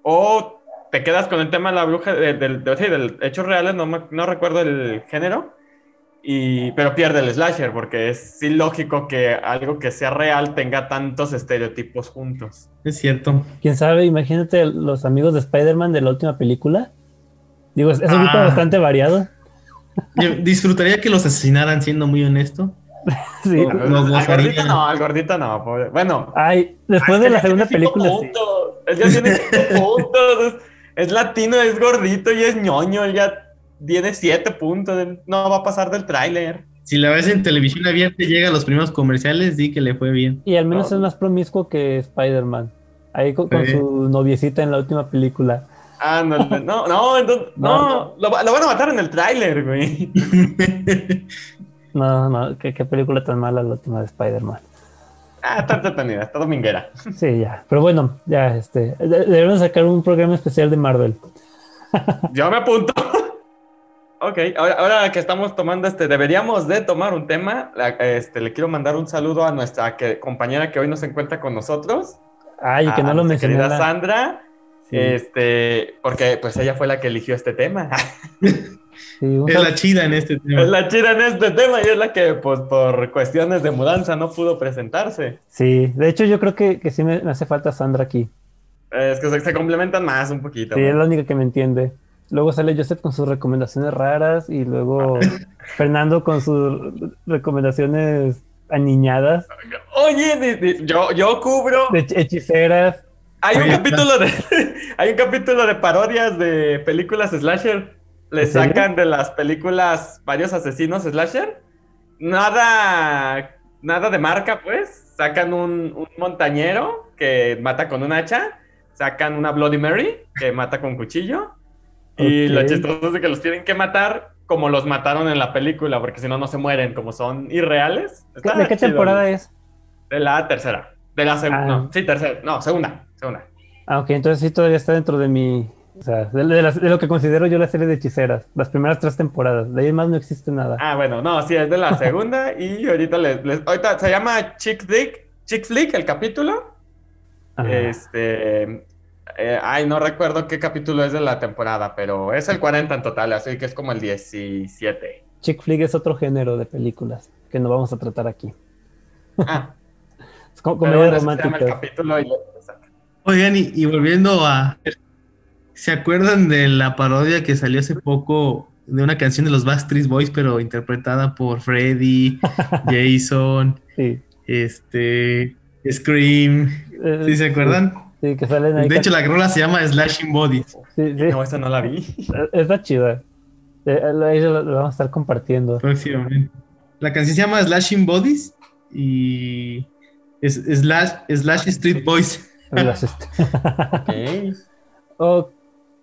O te quedas con el tema de la bruja, del de, hechos reales, no, no recuerdo el género, y, pero pierde el slasher porque es ilógico que algo que sea real tenga tantos estereotipos juntos. Es cierto. Quién sabe, imagínate los amigos de Spider-Man de la última película. Digo, es un grupo ah. bastante variado. Yo disfrutaría que los asesinaran, siendo muy honesto. (laughs) Sí. Lo- Al gordito no, al gordito no. pobre. Bueno, Ay, después Ay, de la es que segunda película, sí. puntos. Es que tiene cinco puntos. (laughs) Es, latino, es gordito y es ñoño. Él ya tiene siete puntos. Él No va a pasar del tráiler. Si la ves en televisión abierta y llega a los primeros comerciales, di que le fue bien. Y al menos No. es más promiscuo que Spider-Man. Ahí con, con su noviecita en la última película. Ah, no, no, no, no, entonces- (laughs) No, no, Lo, va- lo van a matar en el tráiler, güey. (laughs) No, no, qué, qué película tan mala la última de Spider-Man. Ah, está entretenida, está dominguera. Sí, ya. Pero bueno, ya, este. de- Debemos sacar un programa especial de Marvel. (laughs) Yo me apunto. Ok, ahora, ahora que estamos tomando este, deberíamos de tomar un tema. Este, le quiero mandar un saludo a nuestra que- compañera que hoy nos encuentra con nosotros. Ay, que no lo mencioné. en querida Sandra. Sí. Este, porque pues ella fue la que eligió este tema. (laughs) Sí, un Es la chida en este tema. es la chida en este tema y es la que pues por cuestiones de mudanza no pudo presentarse. sí, de hecho yo creo que, que sí me, me hace falta Sandra aquí. Es que se, se complementan más un poquito. Sí, es la única que me entiende. Luego sale Joseph con sus recomendaciones raras y luego (laughs) Fernando con sus recomendaciones aniñadas Oye, yo, yo cubro. de hech- hechiceras. Hay un capítulo de (laughs) hay un capítulo de parodias de películas slasher. Le sacan de las películas varios asesinos slasher. Nada nada de marca, pues. Sacan un, un montañero que mata con un hacha. Sacan una Bloody Mary que mata con cuchillo. Y Ok. lo chistoso es que los tienen que matar como los mataron en la película, porque si no, no se mueren, como son irreales. Está ¿De qué chido. temporada es? De la tercera. De la segunda. Ah. No, sí, tercera. No, segunda. Segunda. Ah, ok, entonces sí todavía está dentro de mi... O sea, de, de las- de lo que considero yo la serie de hechiceras. Las primeras tres temporadas. De ahí en más no existe nada. Ah, bueno, no, sí, es de la segunda y ahorita les, les- ahorita se llama Chick Flick, Chick Flick el capítulo. Ajá. Este, eh, ay, no recuerdo qué capítulo es de la temporada, pero es el 40 en total, así que es como el 17. Chick flick es otro género de películas que no vamos a tratar aquí. Ah, (laughs) Es como pero comedia bueno, ese se llama el romántica. capítulo y. Oigan, y, y volviendo a. ¿Se acuerdan de la parodia que salió hace poco de una canción de los Backstreet Boys, pero interpretada por Freddy, (laughs) Jason, Sí. este, Scream? Eh, ¿Sí se acuerdan? Sí, que salen ahí. De hecho, la rola se llama Slashing Bodies. Sí, sí. No, esa no la vi. Está chida. Eh, Ahí lo, lo vamos a estar compartiendo. Próximamente. La canción se llama Slashing Bodies y es Slash, Slash Street Boys. Las este- Ok. (laughs)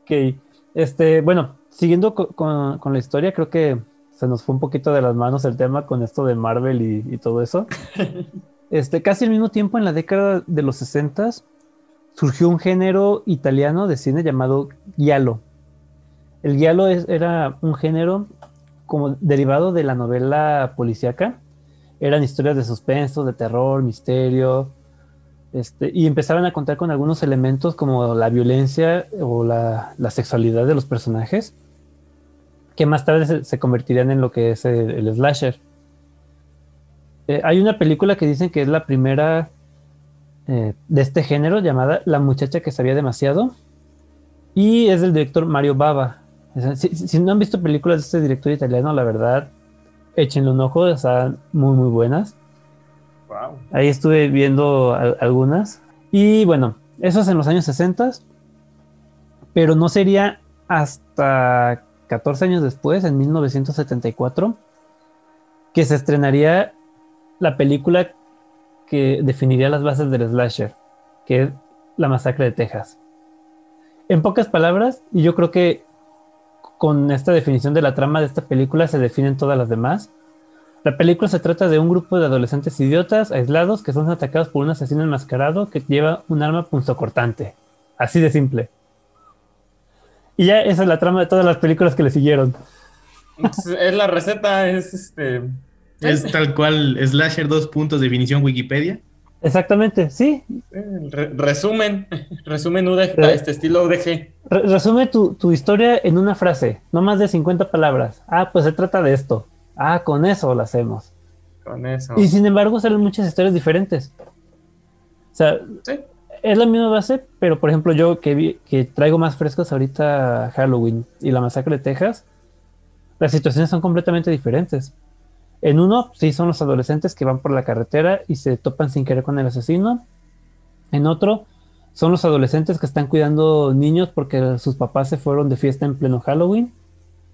Ok. Este, bueno, siguiendo co- con, con la historia, creo que se nos fue un poquito de las manos el tema con esto de Marvel y, y todo eso. (laughs) Este, casi al mismo tiempo, en la década de los 60 surgió un género italiano de cine llamado giallo. El giallo es- era un género como derivado de la novela policíaca. Eran historias de suspenso, de terror, misterio, este, y empezaban a contar con algunos elementos como la violencia o la, sexualidad de los personajes, que más tarde se, convertirían en lo que es el, slasher. Eh, hay una película que dicen que es la primera eh, de este género llamada La muchacha que sabía demasiado y es del director Mario Bava. Si, si no han visto películas de este director italiano, la verdad, échenle un ojo, están muy muy buenas. Ahí estuve viendo al- algunas. Y bueno, eso es en los años 60, pero no sería hasta 14 años después, en 1974, que se estrenaría la película que definiría las bases del slasher, que es La Masacre de Texas. En pocas palabras, y yo creo que con esta definición de la trama de esta película se definen todas las demás. La película se trata de un grupo de adolescentes idiotas aislados que son atacados por un asesino enmascarado que lleva un arma punzocortante. Así de simple. Y ya esa es la trama de todas las películas que le siguieron. Es la receta, es este. Es tal cual Slasher dos puntos definición Wikipedia. Exactamente, sí. re- resumen, (laughs) resumen UDG, Eh. este estilo UDG. Re- resume tu, tu historia en una frase, no más de 50 palabras. Ah, pues se trata de esto. Ah, con eso lo hacemos. Con eso. Y sin embargo salen muchas historias diferentes. O sea, Sí. es la misma base, pero por ejemplo yo que, vi- que traigo más frescos ahorita Halloween y la masacre de Texas, las situaciones son completamente diferentes. En uno, sí, son los adolescentes que van por la carretera y se topan sin querer con el asesino. En otro, son los adolescentes que están cuidando niños porque sus papás se fueron de fiesta en pleno Halloween.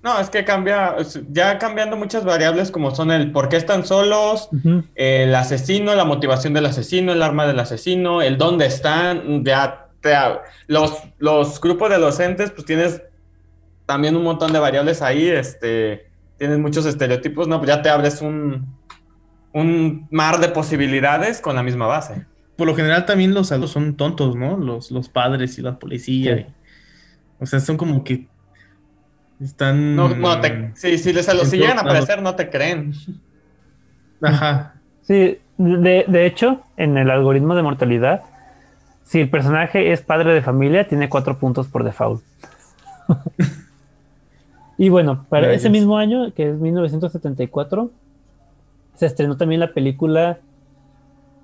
No, es que cambia, ya cambiando muchas variables como son el por qué están solos, el asesino, la motivación del asesino, el arma del asesino, el dónde están, ya, los, los grupos de adolescentes, pues tienes también un montón de variables ahí, este, tienes muchos estereotipos, ¿no? Pues ya te abres un, un mar de posibilidades con la misma base. Por lo general también los adultos son tontos, ¿no? Los, los padres y la policía. o sea, son como que están. No, no te, sí, les, si llegan a aparecer, no te creen. Ajá. Sí, de, de, hecho, en el algoritmo de mortalidad, si el personaje es padre de familia, tiene cuatro puntos por default. (laughs) y bueno, para ese mismo año, que es 1974, se estrenó también la película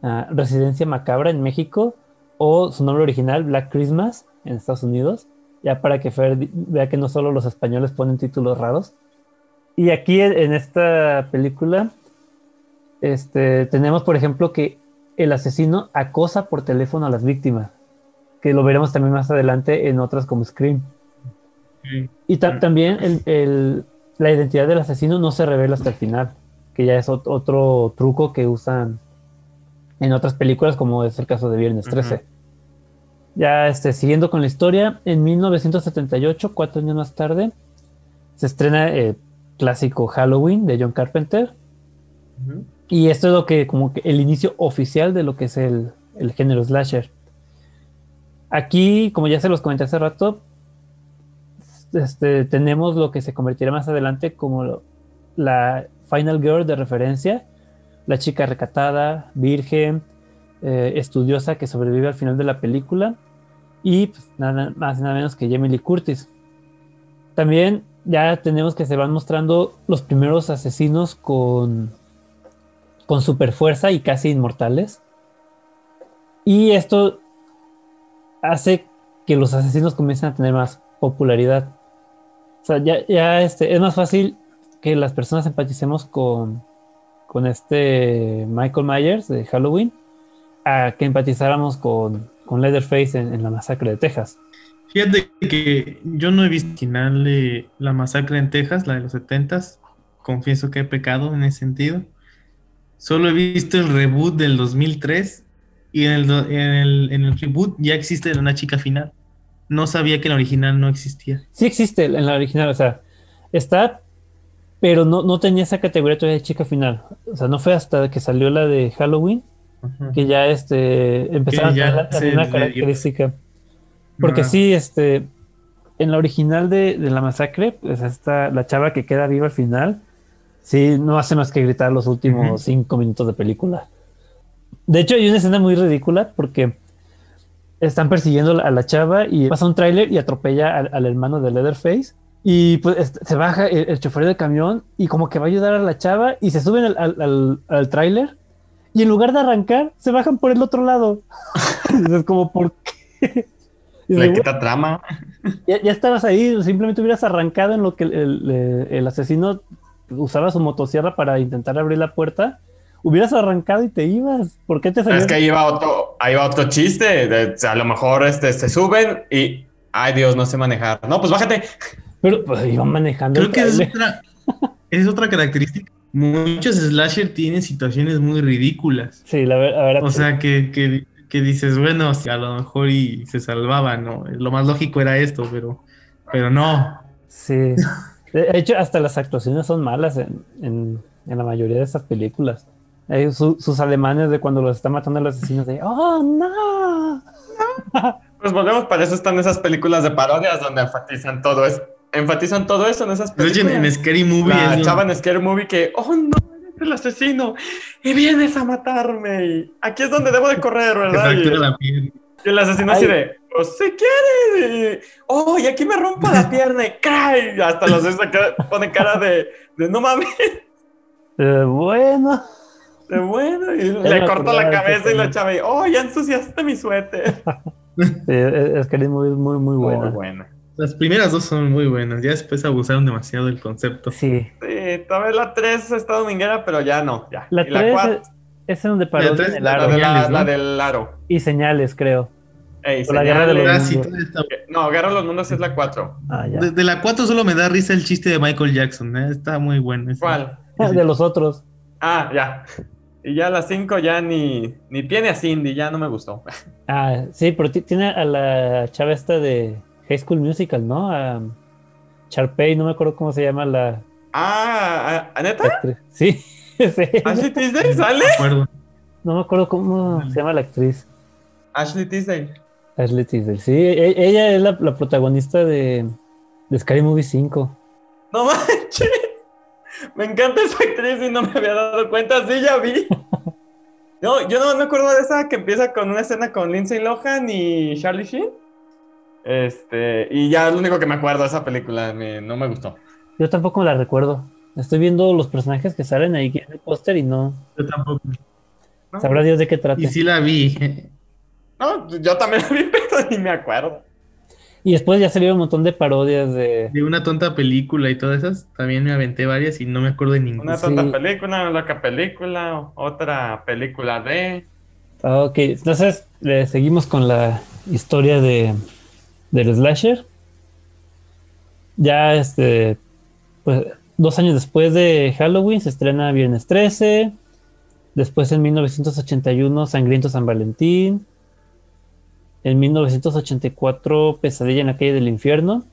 ah, Residencia Macabra en México, o su nombre original, Black Christmas, en Estados Unidos ya para que Fer vea que no solo los españoles ponen títulos raros. Y aquí en esta película este, tenemos, por ejemplo, que el asesino acosa por teléfono a las víctimas, que lo veremos también más adelante en otras como Scream. Y también la identidad del asesino no se revela hasta el final, que ya es otro truco que usan en otras películas, como es el caso de Viernes 13. Ya este, siguiendo con la historia, en 1978, cuatro años más tarde, se estrena el clásico Halloween de John Carpenter. Y esto es lo que, como que el inicio oficial de lo que es el, género slasher. Aquí, como ya se los comenté hace rato, este, tenemos lo que se convertirá más adelante como la Final Girl de referencia, la chica recatada, virgen, eh, estudiosa que sobrevive al final de la película y pues, nada más y nada menos que Jamie Lee Curtis. También ya tenemos que se van mostrando los primeros asesinos con, con super fuerza y casi inmortales. Y esto hace que los asesinos comiencen a tener más popularidad. O sea, ya, ya este, es más fácil que las personas empaticemos con, con este Michael Myers de Halloween a que empatizáramos con, con Leatherface en, la masacre de Texas. Fíjate que yo no he visto original de la masacre en Texas, la de los 70 Confieso que he pecado en ese sentido. Solo he visto el reboot del 2003 y en el, en el, reboot ya existe una chica final. No sabía que en la original no existía. Sí existe en la original, o sea, está, pero no, no tenía esa categoría todavía de chica final. O sea, no fue hasta que salió la de Halloween que ya este, empezaron a tener una característica. Porque sí, este, en la original de, la masacre, pues está la chava que queda viva al final, sí, no hace más que gritar los últimos cinco minutos de película. De hecho, hay una escena muy ridícula porque están persiguiendo a la chava y pasa un tráiler y atropella al, hermano de Leatherface. Y pues se baja el, chofer del camión y como que va a ayudar a la chava y se suben al, al, al tráiler y en lugar de arrancar, se bajan por el otro lado. (laughs) es como, ¿por qué? Le quita trama. Ya, estabas ahí, simplemente hubieras arrancado en lo que el, asesino usaba su motosierra para intentar abrir la puerta. Hubieras arrancado y te ibas. ¿Por qué te salió? Es que ahí va otro, ahí va otro chiste. a lo mejor este, se suben y, ay Dios, no sé manejar. No, pues bájate. Pero pues iban manejando. Creo que es otra, es otra característica muchos slasher tienen situaciones muy ridículas. Sí, la, verdad. O sea, que, que, dices, bueno, a lo mejor y se salvaba, ¿no? Lo más lógico era esto, pero, pero no. Sí. De hecho, hasta las actuaciones son malas en, en, la mayoría de esas películas. sus alemanes de cuando los está matando el asesino de ¡Oh, no! Pues volvemos, para eso están esas películas de parodias donde enfatizan todo eso enfatizan todo eso en esas películas. en Scary Movie. La chava en Scary Movie que, oh no, eres el asesino y vienes a matarme. Y aquí es donde debo de correr, ¿verdad? Y, el asesino así de, oh, se quiere. oh, y aquí me rompo la (laughs) pierna y cae. Hasta los pone cara de, de no mames. Eh, bueno. De bueno. Y le corta la cabeza y la chava y, oh, ya ensuciaste mi suéter. (laughs) Scary Movie es muy, muy buena. Muy buena. Las primeras dos son muy buenas, ya después abusaron demasiado del concepto. Sí. Sí, Sí, todavía la 3 está dominguera, pero ya no, ya. La Y 3 cuatro- es en donde paró el la la, aro. de la- Señales, ¿no? la del aro. Y señales, creo. Ey, O la guerra de los. Ah, sí, está- No, Guerra de los Mundos es la 4. Ah, ya. De, de la 4 solo me da risa el chiste de Michael Jackson. ¿eh? Está muy bueno. ese. ¿Cuál? (laughs) De los otros. Ah, ya. Y ya la 5 ya ni, ni tiene a Cindy, ya no me gustó. Ah, sí, pero ti- tiene a la chava esta de High School Musical, ¿no? A Sharpay, no me acuerdo cómo se llama la Ah, ¿a- ¿neta? actriz. (laughs) Sí, (laughs) sí. ¿Ashley Tisdale sale? No me acuerdo cómo se llama la actriz. Ashley Tisdale. Ashley Tisdale. Sí, e- ella es la, la protagonista de, de Scary Movie 5. No manches. Me encanta esa actriz y no me había dado cuenta. Sí, ya vi. (laughs) No, yo no me acuerdo de esa que empieza con una escena con Lindsay Lohan y Charlie Sheen. Este, y ya lo único que me acuerdo de esa película, me- no me gustó. Yo tampoco la recuerdo. Estoy viendo los personajes que salen ahí en el póster y no. Yo tampoco. ¿no? Sabrá Dios de qué trata. Y sí la vi. No, yo también la vi, (laughs) pero ni me acuerdo. Y después ya salieron un montón de parodias de. De una tonta película y todas esas. También me aventé varias y no me acuerdo de ninguna. Una tonta Sí. película, una loca película, otra película de... Ah, ok, entonces le seguimos con la historia de del slasher. Ya este, pues dos años después de Halloween se estrena Viernes 13. Después en 1981 Sangriento San Valentín. En 1984 Pesadilla en la calle del infierno.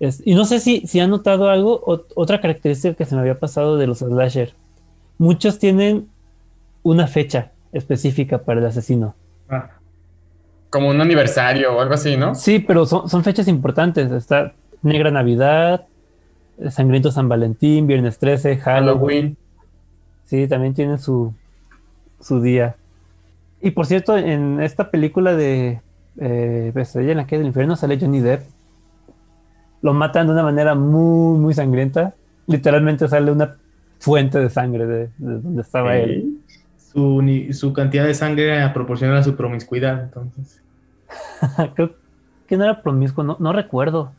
Es- y no sé si, si han notado algo, ot- otra característica que se me había pasado de los slasher. Muchos tienen una fecha específica para el asesino. Ah, Como un aniversario o algo así, ¿no? Sí, pero son, son fechas importantes. Está Negra Navidad, eh, Sangriento San Valentín, Viernes 13, Halloween. Halloween. Sí, también tienen su, su día. Y por cierto, en esta película de eh, en la calle del infierno sale Johnny Depp. Lo matan de una manera muy, muy sangrienta. Literalmente sale una fuente de sangre de, de donde estaba él. su, su cantidad de sangre era proporcional a su promiscuidad. Entonces. (laughs) Creo que no era promiscuo, no, no recuerdo.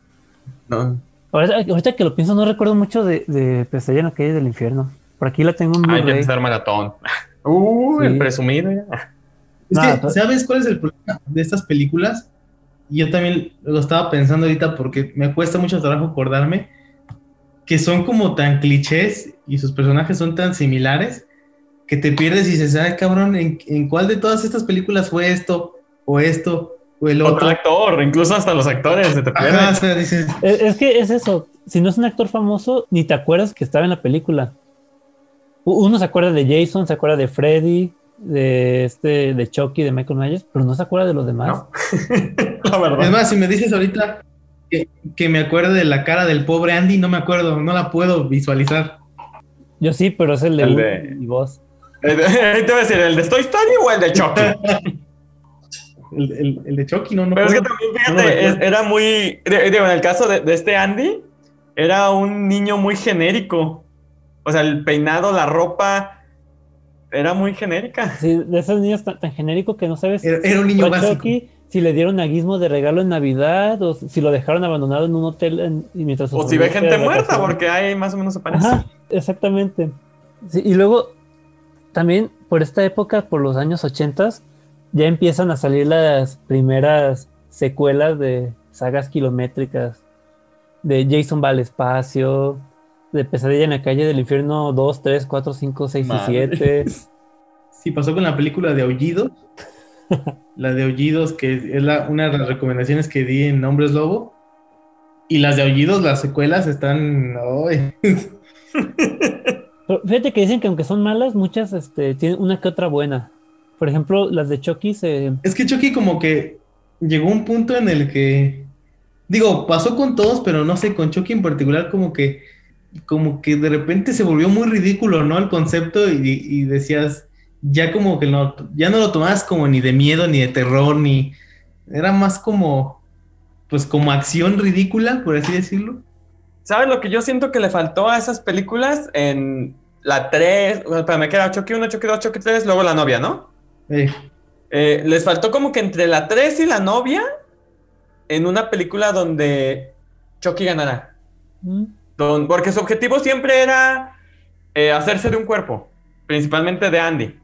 No. Ahorita, ahorita que lo pienso, no recuerdo mucho de, de Pesadilla en la calle del infierno. Por aquí la tengo en Hay que Blu-ray. empezar maratón. (laughs) Uh, Sí. el presumido ya. Es No, que, ¿sabes cuál es el problema de estas películas? Y yo también lo estaba pensando ahorita porque me cuesta mucho trabajo acordarme que son como tan clichés y sus personajes son tan similares que te pierdes y dices, ay cabrón, ¿en, en cuál de todas estas películas fue esto? O esto, o el Otro otro. actor, incluso hasta los actores se te Ajá, o pierden. sea, dices, Es, es que es eso. Si no es un actor famoso, ni te acuerdas que estaba en la película. Uno se acuerda de Jason, se acuerda de Freddy, de este, de Chucky, de Michael Myers, pero no se acuerda de los demás. No. (laughs) La verdad. es más, si me dices ahorita que, que me acuerde de la cara del pobre Andy, no me acuerdo, no la puedo visualizar. Yo sí, pero es el de, El de- y vos. (laughs) Ahí te voy a decir, ¿el de Toy Story o el de Chucky? (laughs) El, el- el de Chucky, no, no Pero es que también, fíjate, era muy. Digo, en el caso de, de este Andy, era un niño muy genérico. O sea, el peinado, la ropa, era muy genérica. Sí, de esos niños tan, tan genéricos que no sabes Era, era un niño básico. Chucky, si le dieron a Gizmo de regalo en Navidad o si lo dejaron abandonado en un hotel en- y mientras O si ve gente muerta, porque ahí más o menos se parece. Ajá, exactamente. Sí, y luego, también por esta época, por los años 80, ya empiezan a salir las primeras secuelas de sagas kilométricas. De Jason va al espacio, de Pesadilla en la calle del infierno 2, 3, 4, 5, 6 y Madre. 7. (laughs) Sí, pasó con la película de Aullidos. (laughs) la de Aullidos, que es la- una de las recomendaciones que di en Hombres Lobo. Y las de Aullidos, las secuelas están. (laughs) Pero fíjate que dicen que aunque son malas, muchas este, tienen una que otra buena. Por ejemplo, las de Chucky se... es que Chucky, como que llegó un punto en el que. Digo, pasó con todos, pero no sé, con Chucky en particular, como que. Como que de repente se volvió muy ridículo, ¿no? El concepto y, y decías. Ya como que no, ya no lo tomabas como ni de miedo, ni de terror, ni. Era más como. Pues como acción ridícula, por así decirlo. ¿Sabes lo que yo siento que le faltó a esas películas? En la 3, para me queda Chucky 1, Chucky 2, Chucky 3, luego la novia, ¿no? Eh, Eh, les faltó como que entre la 3 y la novia, en una película donde Chucky ganará. ¿Mm? Don- porque su objetivo siempre era eh, hacerse de un cuerpo, principalmente de Andy.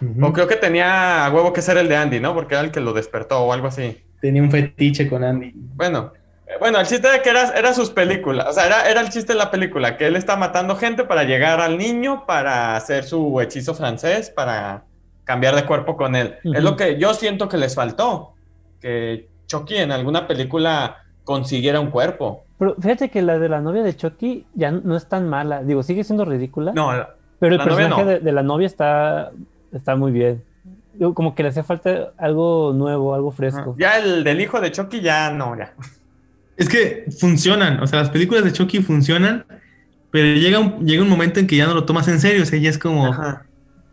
Ujú. O creo que tenía a huevo que ser el de Andy, ¿no? Porque era el que lo despertó o algo así. Tenía un fetiche con Andy. Bueno, eh, bueno, el chiste era que era, era sus películas. O sea, era, era el chiste de la película, que él está matando gente para llegar al niño, para hacer su hechizo francés, para cambiar de cuerpo con él. Ujú. Es lo que yo siento que les faltó. Que Chucky en alguna película consiguiera un cuerpo. Pero fíjate que la de la novia de Chucky ya no es tan mala. Digo, sigue siendo ridícula. No, pero el la novia personaje no. de, de la novia está, está muy bien. Digo, como que le hacía falta algo nuevo, algo fresco. ya el del hijo de Chucky ya no, ya. Es que funcionan, o sea, las películas de Chucky funcionan, pero llega un, llega un momento en que ya no lo tomas en serio, o sea, ya es como... Ajá.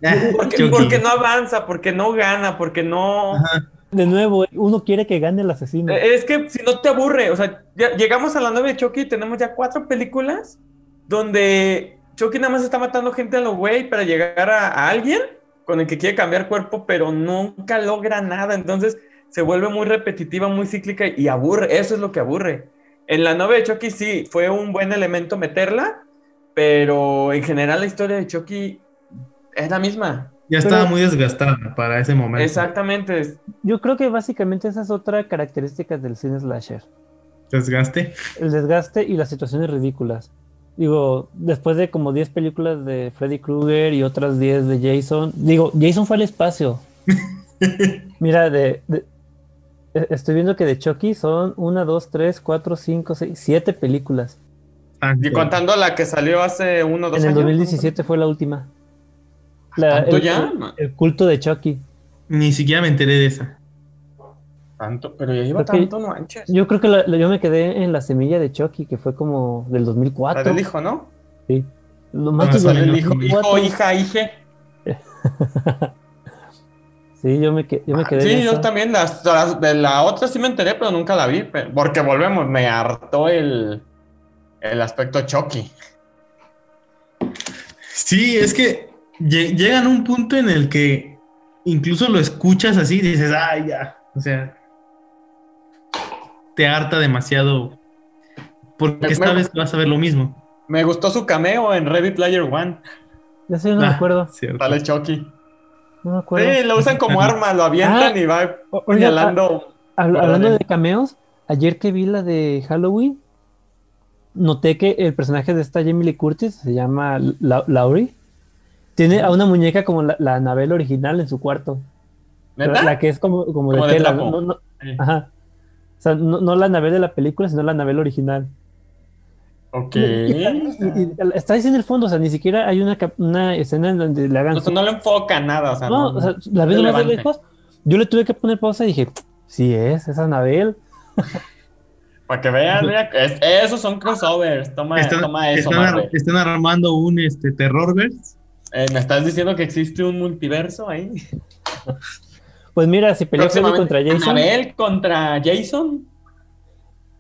"Ah, (laughs) Porque, Chucky". porque no avanza, porque no gana, porque no... Ajá. De nuevo, uno quiere que gane el asesino. Eh, Es que si no te aburre, o sea, ya llegamos a la 9 de Chucky y tenemos ya cuatro películas donde Chucky nada más está matando gente a lo güey para llegar a, a alguien con el que quiere cambiar cuerpo, pero nunca logra nada. Entonces se vuelve muy repetitiva, muy cíclica y aburre. Eso es lo que aburre. En la 9 de Chucky sí, fue un buen elemento meterla, pero en general la historia de Chucky es la misma. Ya Pero- estaba muy desgastada para ese momento. Exactamente. Yo creo que básicamente esa es otra característica del cine slasher. Desgaste. El desgaste y las situaciones ridículas. Digo, después de como 10 películas de Freddy Krueger y otras 10 de Jason. Digo, Jason fue al espacio. (laughs) Mira, de, de- eh, estoy viendo que de Chucky son 1, 2, 3, 4, 5, 6, 7 películas. Y contando la que salió hace uno o dos En el años. 2017 fue la última. La- ¿Tanto el, ya? el- el culto de Chucky. Ni siquiera me enteré de esa. Tanto, pero ya lleva que- tanto, no manches. Yo creo que la- la- yo me quedé en la semilla de Chucky, que fue como del La 2004. del hijo, ¿no? Sí. Lo sale del el hijo, 2004. hijo, hija, hije. (laughs) Sí, yo me, que- yo me quedé en Ah, Sí, yo esa. también. Las, las- de la otra sí me enteré, pero nunca la vi. Porque volvemos, me hartó el, el aspecto Chucky. Sí, es que llegan a un punto en el que incluso lo escuchas así y dices, ay, ya. O sea, te harta demasiado. Porque Me- esta me- vez vas a ver lo mismo. Me gustó su cameo en Ready Player One. Ya sé, yo no me Ah, acuerdo. cierto. Sale Chucky. No me acuerdo. Sí, lo usan como arma, lo avientan Ah, y va señalando. a- hab- hablando de cameos, ayer que vi la de Halloween, noté que el personaje de esta Jamie Lee Curtis se llama La- Laurie. Tiene a una muñeca como la, la Anabel original en su cuarto. ¿Neta? La que es como, como, Como de de tela. no- no- Sí. ajá. O sea, no, no la Anabel de la película, sino la Anabel original. Ok. Y- y- y- y está ahí en el fondo, o sea, ni siquiera hay una, una escena en donde le hagan. O sea, no le enfoca nada. O sea, no, no, o sea, la ves más de lejos. Yo le tuve que poner pausa y dije, sí es, es Anabel. (laughs) Para que vean, mira, es- esos son crossovers. Toma, Están, toma eso, están ar- están armando un este, terrorverse. Eh, ¿Me estás diciendo que existe un multiverso ahí? Pues mira, si pelea Freddy Próximamente, contra Jason. Annabelle contra Jason.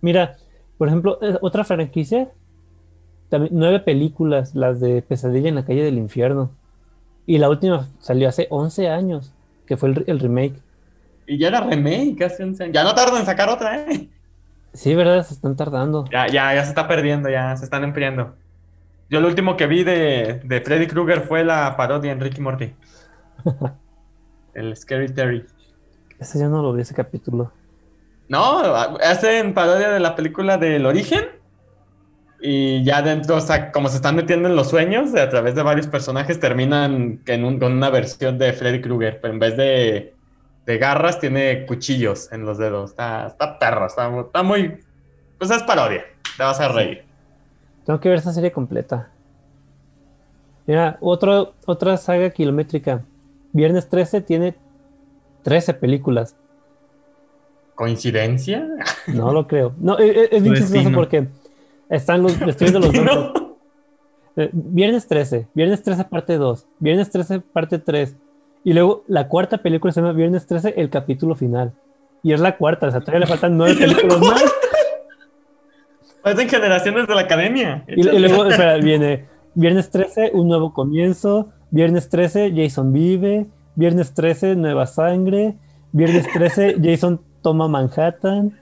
Mira, por ejemplo, otra franquicia, también, nueve películas, las de Pesadilla en la calle del infierno. Y la última salió hace 11 años, que fue el remake. Y ya era remake hace 11 años. Ya no tardan en sacar otra, ¿eh? Sí, ¿verdad? Se están tardando. Ya, ya, ya se está perdiendo, ya se están enfriando. Yo lo último que vi de, de Freddy Krueger fue la parodia en Ricky Morty. (laughs) El Scary Terry. Ese yo no lo vi, ese capítulo. No, hacen parodia de la película del origen. Y ya dentro, o sea, como se están metiendo en los sueños, a través de varios personajes, terminan en un- con una versión de Freddy Krueger. Pero en vez de, de garras, tiene cuchillos en los dedos. Está, está perro, está, está muy. Pues es parodia. Te vas a reír. Tengo que ver esa serie completa. Mira, otro, otra saga kilométrica. Viernes 13 tiene 13 películas. ¿Coincidencia? No lo creo. No, eh, eh, es bien chistoso Destino. porque están los, estoy viendo los. (laughs) Eh, Viernes 13, Viernes 13 parte 2, Viernes 13 parte 3. Y luego la cuarta película se llama Viernes 13, el capítulo final. Y es la cuarta, o sea, todavía le faltan nueve (laughs) películas más. Parecen generaciones de la academia. Y, y luego, espera, (laughs) viene Viernes 13, un nuevo comienzo. Viernes 13, Jason vive. Viernes 13, nueva sangre. Viernes 13, (laughs) Jason toma Manhattan.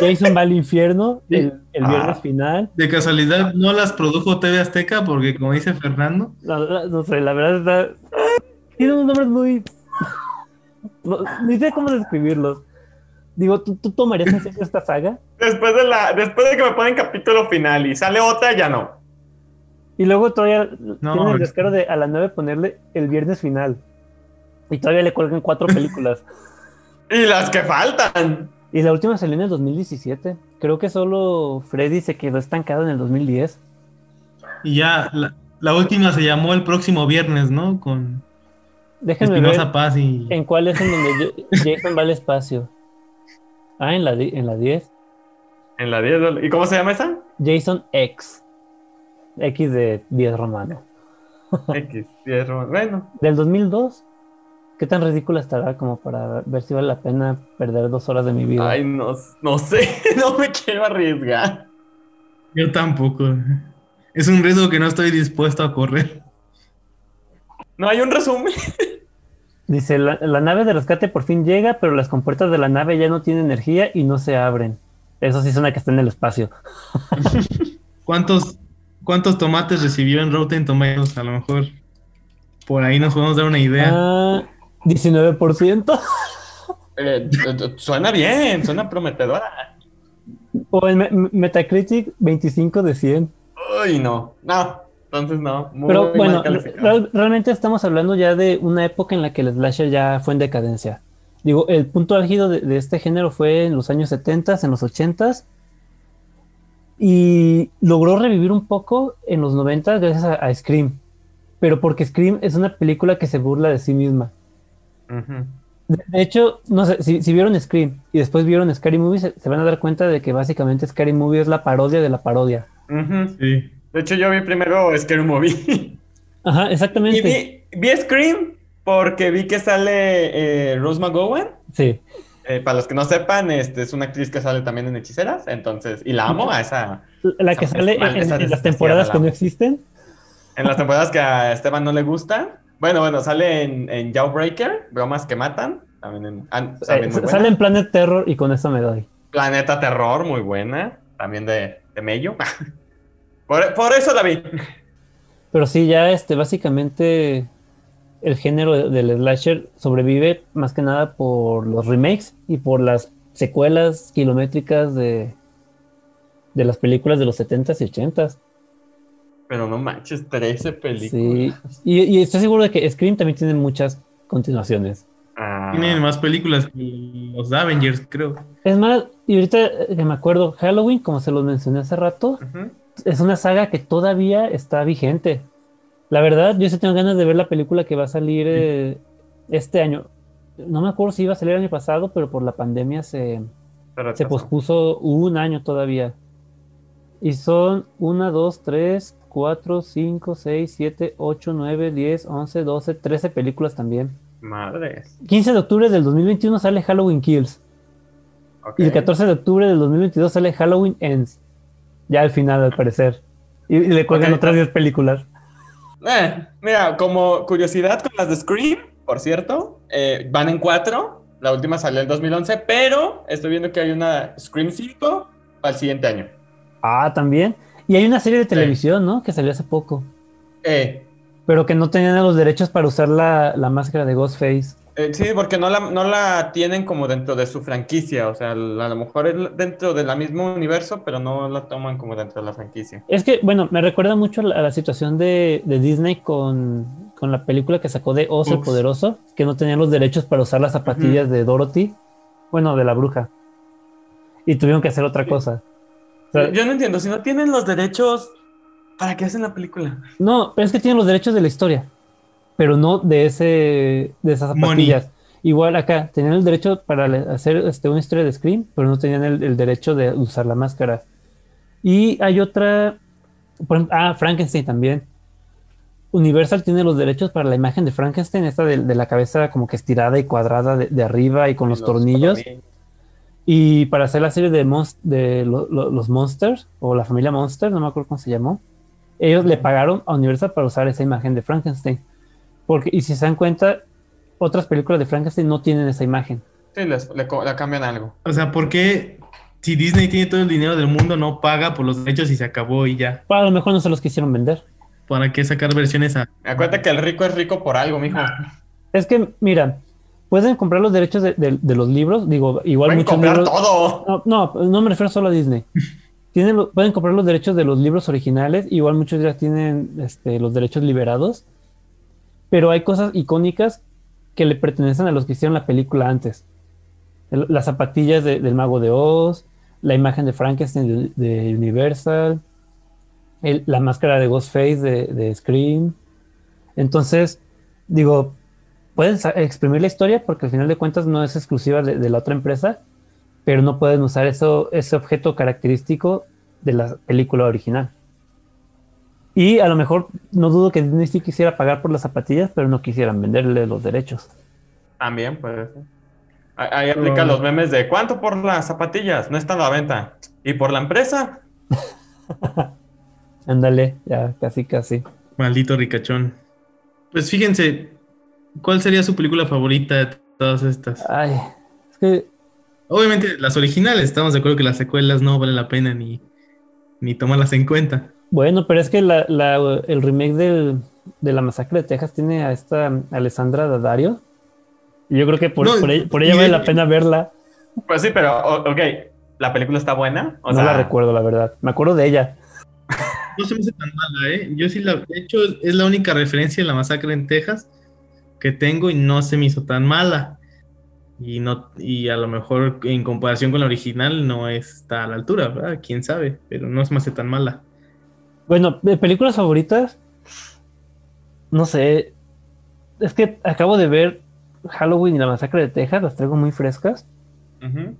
Jason va al infierno el, el viernes Ah. final. De casualidad, ¿no las produjo TV Azteca? Porque como dice Fernando, La- la- no sé, la verdad está. Tiene unos nombres muy. (laughs) No, ni sé cómo describirlos. Digo, ¿tú, tú tomarías en serio esta saga? Después de, la, después de que me ponen capítulo final y sale otra, ya no. Y luego todavía No, tienen el es- descaro de a la 9 ponerle el viernes final. Y todavía le cuelgan cuatro películas. (laughs) Y las que faltan. y la última salió en el 2017. Creo que solo Freddy se quedó estancado en el 2010. y ya la, la última se llamó el próximo viernes, ¿no? Con Déjenme ver Paz y. en cuál es en donde Jason va al espacio. Ah, en la, en la 10. En la 10. ¿Y cómo se llama esa? Jason X. X de 10 romano. X. diez, Bueno, Del 2002. ¿Qué tan ridícula estará como para ver si vale la pena perder dos horas de mi vida? ay, no, no sé. (laughs) No me quiero arriesgar. Yo tampoco. Es un riesgo que no estoy dispuesto a correr. No hay un resumen. (laughs) Dice, la, la nave de rescate por fin llega, pero las compuertas de la nave ya no tienen energía y no se abren. Eso sí suena que está en el espacio. (laughs) ¿Cuántos, cuántos tomates recibió en Rotten Tomatoes? A lo mejor por ahí nos podemos dar una idea. Ah, 19%. (laughs) Eh, eh, suena bien, suena prometedora. O en Me- Metacritic, 25 de 100. Uy, no. No. Entonces no. Muy Pero bueno, realmente estamos hablando ya de una época en la que el slasher ya fue en decadencia. Digo, el punto álgido de, de este género fue en los años 70, en los 80 y logró revivir un poco en los 90 gracias a, a Scream. Pero porque Scream es una película que se burla de sí misma. De, de hecho, no sé, si, si vieron Scream y después vieron Scary Movie, se, se van a dar cuenta de que básicamente Scary Movie es la parodia de la parodia. Sí. De hecho, yo vi primero Scary Movie. Ajá, (laughs) y exactamente. vi, vi Scream porque vi que sale eh, Rose McGowan. Sí. Eh, para los que no sepan, este, es una actriz que sale también en Hechiceras, entonces, y la amo a esa. La que sale en, en las temporadas que no existen. En las (laughs) temporadas que a Esteban no le gusta. Bueno, bueno, sale en, en Jawbreaker, Bromas que Matan. También en, ah, también Eh, sale en Planet Terror y con eso me doy. Planeta Terror, muy buena. También de, de Mello. (laughs) por, por eso la vi. Pero sí, ya este, básicamente el género de- del slasher sobrevive más que nada por los remakes y por las secuelas kilométricas de, de las películas de los 70s y 80s. Pero no manches, 13 películas. Sí. Y, y estoy seguro de que Scream también tiene muchas continuaciones. Ah, Tienen más películas que los Avengers, creo. Es más, y ahorita que me acuerdo, Halloween, como se los mencioné hace rato, ujú. Es una saga que todavía está vigente. La verdad, yo sí tengo ganas de ver la película que va a salir eh, este año. No me acuerdo si iba a salir el año pasado, pero por la pandemia se, se pospuso un año todavía. Y son 1, 2, 3, 4, 5, 6, 7, 8, 9, 10, 11, 12, 13 películas también. Madres. 15 de octubre del 2021 sale Halloween Kills. Ok. Y el 14 de octubre del 2022 sale Halloween Ends. Ya al final, al parecer. Y, y le cuelgan otras 10 películas. Eh, mira, como curiosidad con las de Scream, por cierto, eh, van en cuatro. La última salió en 2011, pero estoy viendo que hay una Scream 5 para el siguiente año. Ah, también. Y hay una serie de televisión, ¿no? Que salió hace poco. Eh, Pero que no tenían los derechos para usar la, la máscara de Ghostface. Eh, sí, porque no la, no la tienen como dentro de su franquicia. O sea, a lo mejor es dentro del mismo universo, pero no la toman como dentro de la franquicia. Es que, bueno, me recuerda mucho a la, a la situación de, de Disney con, con la película que sacó de Oz el. Poderoso, que no tenían los derechos para usar las zapatillas de Dorothy. Bueno, de la bruja. Y tuvieron que hacer otra cosa. O sea, Yo no entiendo, si no tienen los derechos, ¿para qué hacen la película? No, pero es que tienen los derechos de la historia, pero no de ese de esas Money. zapatillas. Igual acá, tenían el derecho para hacer este, una historia de Scream, pero no tenían el, el derecho de usar la máscara. Y hay otra, por ejemplo, ah, Frankenstein también. Universal tiene los derechos para la imagen de Frankenstein, esta de, de la cabeza como que estirada y cuadrada de, de arriba y con los, tornillos. Y para hacer la serie de, mons- de lo- lo- los Monsters, o la familia Monster, no me acuerdo cómo se llamó, ellos le pagaron a Universal para usar esa imagen de Frankenstein. Porque, y si se dan cuenta, otras películas de Frankenstein no tienen esa imagen. Sí, les, le, le cambian algo. O sea, ¿por qué si Disney tiene todo el dinero del mundo, no paga por los derechos y se acabó y ya. A lo mejor no se los quisieron vender. ¿Para qué sacar versiones a...? Acuérdate que el rico es rico por algo, mijo. Es que, mira, pueden comprar los derechos de, de- de los libros. Digo, igual Pueden muchos comprar libros. todo. No, no, no me refiero solo a Disney. (laughs) Tienen, pueden comprar los derechos de los libros originales. Igual muchos ya tienen este, los derechos liberados. Pero hay cosas icónicas que le pertenecen a los que hicieron la película antes. Las zapatillas de- del mago de Oz, la imagen de Frankenstein de, Universal, la máscara de Ghostface de, Scream. Entonces, digo, pueden exprimir la historia porque al final de cuentas no es exclusiva de, de la otra empresa, pero no pueden usar eso, ese objeto característico de la película original. Y a lo mejor no dudo que Disney sí quisiera pagar por las zapatillas, pero no quisieran venderle los derechos. También puede ser. Ahí ahí aplica los memes de ¿cuánto por las zapatillas? No están a la venta. ¿Y por la empresa? (laughs) Ándale, ya casi casi. Maldito ricachón. Pues fíjense, ¿cuál sería su película favorita de todas estas? Ay, es que Obviamente las originales, estamos de acuerdo que las secuelas no valen la pena ni, ni tomarlas en cuenta. Bueno, pero es que la- la- el remake del- de la masacre de Texas tiene a esta Alessandra Daddario. Y yo creo que por, No, por ella, por ella y vale la pena verla. Pues sí, pero ok, ¿la película está buena? O no sea, la recuerdo, la verdad. Me acuerdo de ella. No se me hace tan mala, ¿eh? Yo sí la... De hecho, es la única referencia de la masacre en Texas que tengo y no se me hizo tan mala. Y, no, y a lo mejor en comparación con la original no está a la altura, ¿verdad? Quién sabe, pero no se me hace tan mala. Bueno, de películas favoritas, no sé. Es que acabo de ver Halloween y la masacre de Texas, las traigo muy frescas.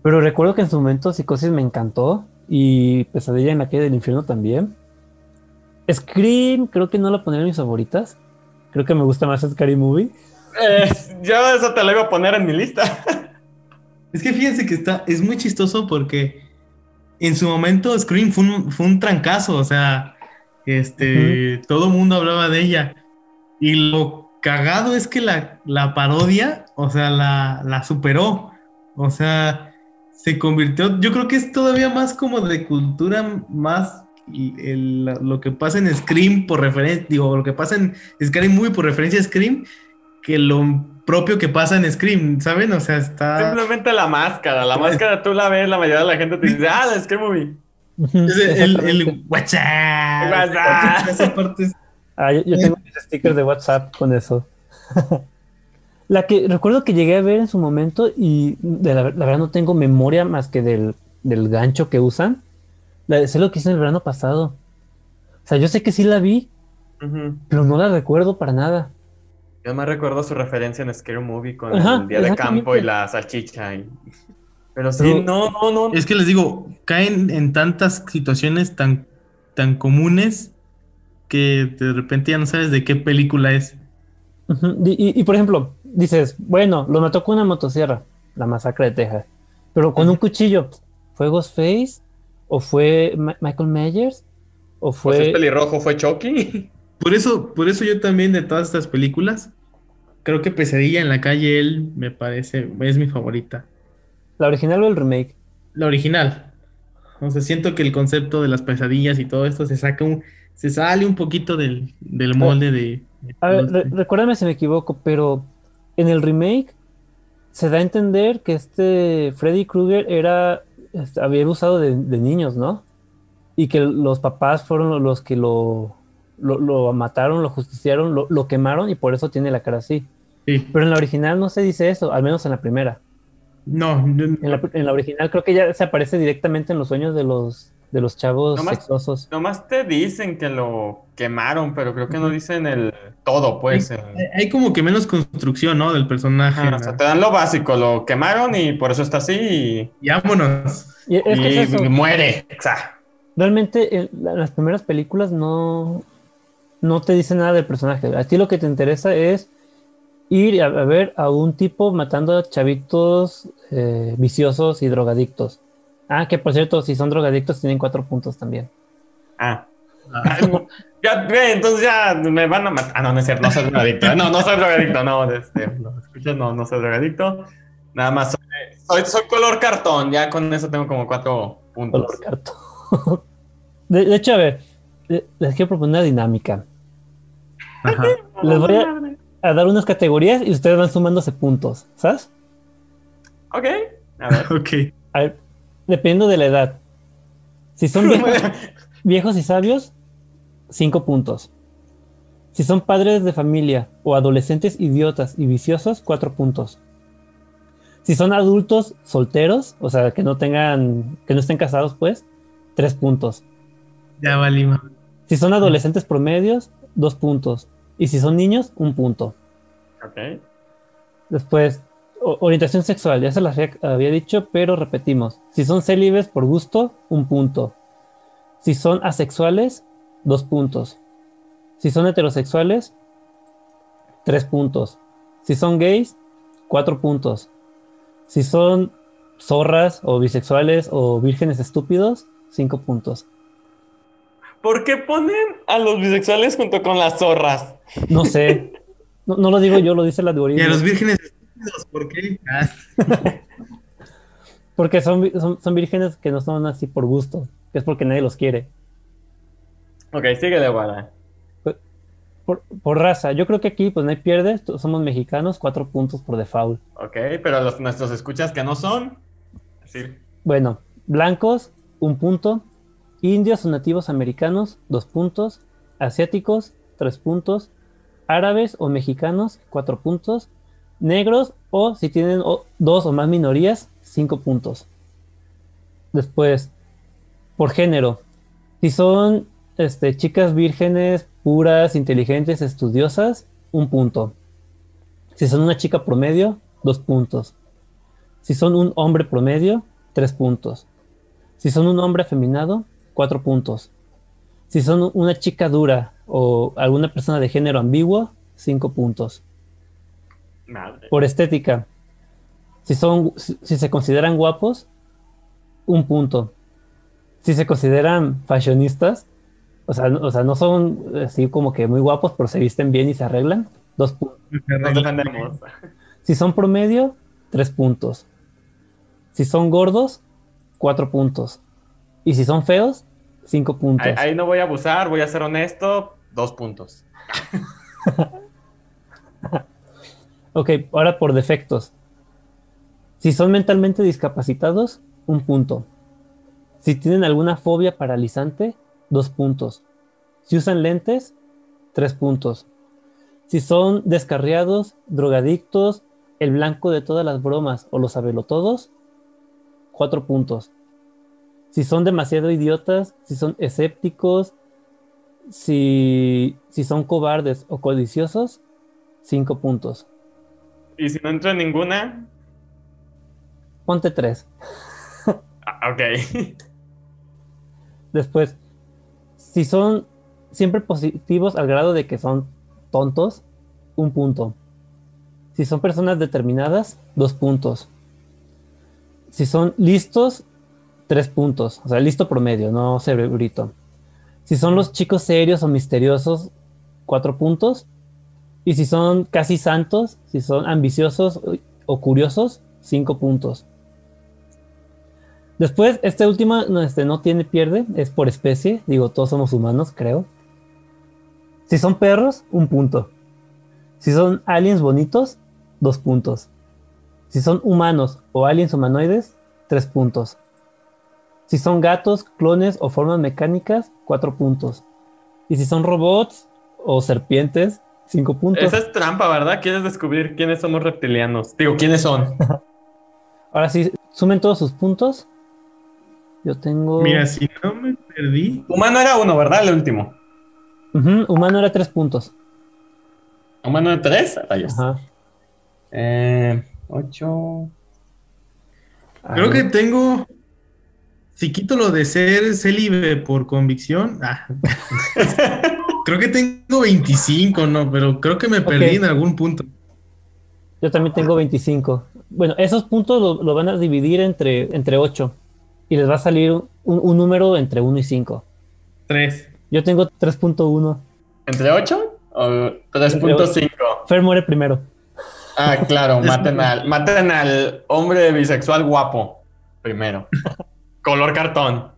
Pero recuerdo que en su momento Psicosis me encantó y Pesadilla en la calle del infierno también. Scream, creo que no la pondría en mis favoritas. Creo que me gusta más Scary Movie. Eh, yo eso te lo iba a poner en mi lista. Es que fíjense que está, es muy chistoso porque en su momento Scream fue un, fue un trancazo, o sea, este, todo el mundo hablaba de ella. Y lo cagado es que la, la parodia, o sea, la, la superó. O sea, se convirtió, yo creo que es todavía más como de cultura más el- lo que pasa en Scream por referencia, digo, lo que pasa en Scary Movie por referencia a Scream, que lo propio que pasa en Scream, ¿saben? O sea, está... Simplemente la máscara. La (laughs) máscara tú la ves, la mayoría de la gente te dice, ah, es que movie. Es el, WhatsApp. WhatsApp. Esa parte es- Ah, yo, yo tengo mis stickers de WhatsApp con eso. (laughs) la que recuerdo que llegué a ver en su momento y de la, la verdad no tengo memoria más que del, del gancho que usan. La de sé lo que hice el verano pasado. O sea, yo sé que sí la vi, pero no la recuerdo para nada. Yo me recuerdo su referencia en Scary Movie con Ajá, el día de campo y la salchicha. y- Pero sí, Pero- no, no, no. Es que les digo, caen en tantas situaciones tan, tan comunes que de repente ya no sabes de qué película es. Y, y- y, por ejemplo, dices, bueno, lo mató con una motosierra, la masacre de Texas, pero con un cuchillo, ¿fue Ghostface? ¿O fue Ma- Michael Myers? ¿O Pues es fue... pelirrojo, fue Chucky. (laughs) Por eso, por eso yo también de todas estas películas, creo que Pesadilla en la calle, él me parece, es mi favorita. ¿La original o el remake? La original. O sea, siento que el concepto de las pesadillas y todo esto se saca un, se sale un poquito del, del molde de. A ver, re- recuérdame si me equivoco, pero en el remake se da a entender que este Freddy Krueger era, este, había usado de, de niños, ¿no? Y que los papás fueron los que lo, lo, lo mataron, lo justiciaron, lo, lo quemaron y por eso tiene la cara así. Sí. Pero en la original no se dice eso, al menos en la primera. No, En la, en la original creo que ya se aparece directamente en los sueños de los, de los chavos No más- sexosos. Nomás te dicen que lo quemaron, pero creo que no dicen el todo, pues. el- hay como que menos construcción, ¿no? Del personaje. Ajá, o sea, te dan lo básico, lo quemaron y por eso está así y, Y vámonos. Y es que es y eso. muere. O sea, Realmente en la- las primeras películas no, no te dice nada del personaje. A ti lo que te interesa es ir a, a ver a un tipo matando a chavitos eh, viciosos y drogadictos. Ah, que por cierto, si son drogadictos tienen cuatro puntos también. ah. Ya, ve, entonces ya me van a matar. Ah, no, no es cierto, no soy drogadicto. No, no soy drogadicto, no. Este, no, escuchas, no, no soy drogadicto. Nada más soy, soy, soy color cartón, ya con eso tengo como cuatro puntos. Color cartón. (laughs) De, de hecho, a ver, le- les quiero proponer una dinámica. Ajá. Les voy a, a dar unas categorías y ustedes van sumándose puntos, ¿sabes? Ok, a ver. (laughs) Ok. A ver, dependiendo de la edad. Si son (laughs) viejos, viejos y sabios, cinco puntos. Si son padres de familia o adolescentes idiotas y viciosos, cuatro puntos. Si son adultos solteros, o sea, que no tengan, que no estén casados, pues, tres puntos. Ya valima. Si son adolescentes promedios, dos puntos. Y si son niños, un punto. Ok. Después, orientación sexual, ya se las había, había dicho, pero repetimos. Si son célibes por gusto, un punto. Si son asexuales, dos puntos. Si son heterosexuales, tres puntos. Si son gays, cuatro puntos. Si son zorras o bisexuales o vírgenes estúpidos, cinco puntos. ¿Por qué ponen a los bisexuales junto con las zorras? No sé. No, no lo digo yo, lo dice la Y algoritmo. a los vírgenes estúpidos, ¿por qué? (laughs) Porque son, son, son vírgenes que no son así por gusto, que es porque nadie los quiere. Ok, síguele, Guara. Por, por raza, yo creo que aquí pues no hay pierde, t- somos mexicanos, cuatro puntos por default. Ok, pero los, nuestros escuchas que no son. Sí. Bueno, blancos, un punto. Indios o nativos americanos, dos puntos. Asiáticos, tres puntos. Árabes o mexicanos, cuatro puntos. Negros o si tienen dos o más minorías, cinco puntos. Después, por género, si son este, chicas vírgenes, puras, inteligentes, estudiosas, un punto. Si son una chica promedio, dos puntos. Si son un hombre promedio, tres puntos. Si son un hombre afeminado, cuatro puntos. Si son una chica dura o alguna persona de género ambiguo, cinco puntos. Madre. Por estética, si, son, si, si se consideran guapos, un punto. Si se consideran fashionistas, o sea, no- o sea, no son así como que muy guapos, pero se visten bien y se arreglan, dos puntos. Si son promedio, tres puntos. Si son gordos, cuatro puntos. Y si son feos, cinco puntos. Ahí, ahí no voy a abusar, voy a ser honesto. Dos puntos. (laughs) Ok, ahora por defectos. Si son mentalmente discapacitados, un punto. Si tienen alguna fobia paralizante, dos puntos. Si usan lentes, tres puntos. Si son descarriados, drogadictos, el blanco de todas las bromas o los sabelotodos, cuatro puntos. Si son demasiado idiotas, si son escépticos, si, si son cobardes o codiciosos, cinco puntos. Y si no entro en ninguna. Ponte tres. ah, ok. (laughs) Después, si son siempre positivos al grado de que son tontos, un punto. Si son personas determinadas, dos puntos. Si son listos, tres puntos. O sea, listo promedio, no cerebrito. Si son los chicos serios o misteriosos, cuatro puntos. Y si son casi santos, si son ambiciosos o curiosos, cinco puntos. Después, este último no, este, no tiene pierde, es por especie. Digo, todos somos humanos, creo. Si son perros, un punto. Si son aliens bonitos, dos puntos. Si son humanos o aliens humanoides, tres puntos. Si son gatos, clones o formas mecánicas, cuatro puntos. Y si son robots o serpientes, cinco puntos. Esa es trampa, ¿verdad? ¿Quieres descubrir quiénes somos reptilianos? Digo, ¿quiénes son? (laughs) Ahora sí, sumen todos sus puntos. Yo tengo. Mira, si no me perdí. Humano era uno, ¿verdad? El último. Humano era tres puntos. Humano era tres. Rayos. Ajá. Eh, ocho. Creo Ahí. que tengo. Si quito lo de ser célibe por convicción. ah. (laughs) creo que tengo 25, ¿no? Pero creo que me perdí en algún punto. Yo también tengo 25. Bueno, esos puntos lo, lo van a dividir entre, entre 8. Y les va a salir un, un número entre 1 y 5. 3. Yo tengo 3.1. ¿Entre ocho o 3.5? Fer muere primero. Ah, claro, (laughs) maten al, maten al hombre bisexual guapo primero. (laughs) Color cartón.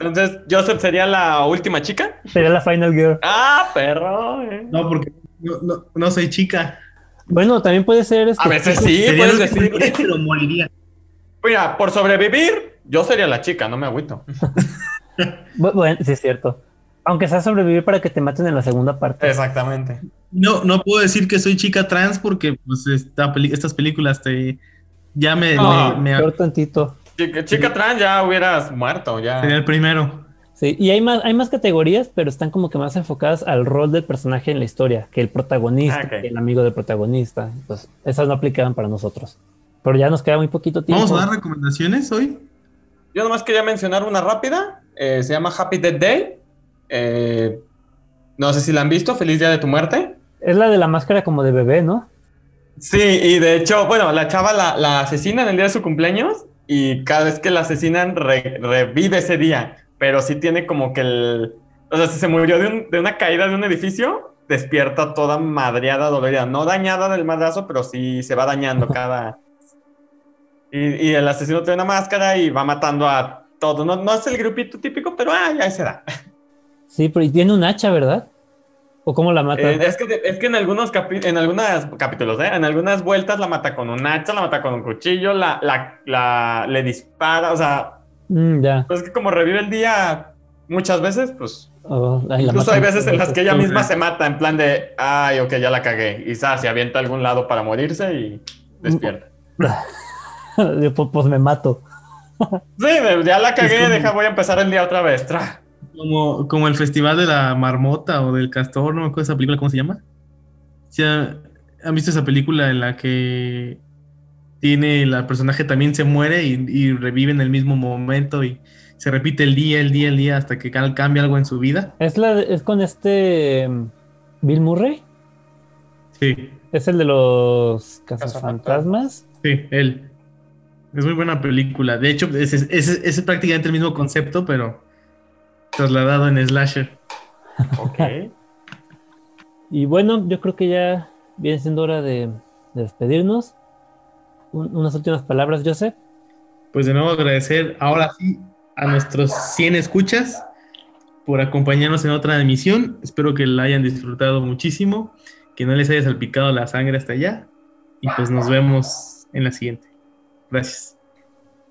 Entonces, Joseph sería la última chica. Sería la Final Girl. Ah, perro. eh. No, porque no, no- no soy chica. Bueno, también puede ser. este, A veces sí, puedes lo que decir. moriría, pero moriría. Mira, por sobrevivir, yo sería la chica, no me agüito. (laughs) Bu- Bueno, sí es cierto. Aunque sea sobrevivir para que te maten en la segunda parte. Exactamente. No, no puedo decir que soy chica trans porque pues esta peli- estas películas te ya me, Ah, me- me- Peor tantito. Chica, chica trans ya hubieras muerto, ya. sería el primero. Sí, y hay más, hay más categorías, pero están como que más enfocadas al rol del personaje en la historia, que el protagonista, Ah, que el amigo del protagonista. Pues esas no aplicaban para nosotros. Pero ya nos queda muy poquito tiempo. Vamos a dar recomendaciones hoy. Yo nomás quería mencionar una rápida. eh, se llama Happy Death Day. Eh, no sé si la han visto. Feliz Día de tu Muerte. Es la de la máscara como de bebé, ¿no? Sí, y de hecho, bueno, la chava la, la asesinan el día de su cumpleaños y cada vez que la asesinan re- revive ese día, pero sí tiene como que el... O sea, si se murió de, un- de una caída de un edificio, despierta toda madreada, dolorida. No dañada del madrazo, pero sí se va dañando cada... Y, y el asesino tiene una máscara y va matando a todos. No, no es el grupito típico, pero ah, ya se da. Sí, pero y tiene un hacha, ¿verdad? ¿O cómo la mata? Eh, es, que, es que en algunos en algunas capítulos, ¿eh? en algunas vueltas la mata con un hacha, la mata con un cuchillo, la, la, la- le dispara, o sea, Mm, ya. pues que como revive el día muchas veces, pues Oh, ay, la incluso hay veces en las que ella misma se mata en plan de, ay, ok, ya la cagué, y sa, se avienta a algún lado para morirse y despierta. (laughs) Pues, pues me mato. Sí, de- ya la cagué, deja, voy a empezar el día otra vez. Tra. Como, como el festival de la marmota o del castor, no me acuerdo esa película, ¿cómo se llama? ¿Sí ha- ¿Han visto esa película en la que tiene el personaje también se muere y, y revive en el mismo momento y se repite el día, el día, el día hasta que cambia algo en su vida? Es, la, es con este mm, Bill Murray. Sí, Es el de los cazafantasmas. sí, él. Es muy buena película. De hecho, es, es- es- es prácticamente el mismo concepto, pero trasladado en slasher. Ok. (laughs) Y bueno, yo creo que ya viene siendo hora de, de despedirnos. Un- unas últimas palabras, Joseph. Pues de nuevo agradecer ahora sí a nuestros 100 escuchas por acompañarnos en otra emisión. Espero que la hayan disfrutado muchísimo, que no les haya salpicado la sangre hasta allá. Y pues nos vemos en la siguiente. Gracias.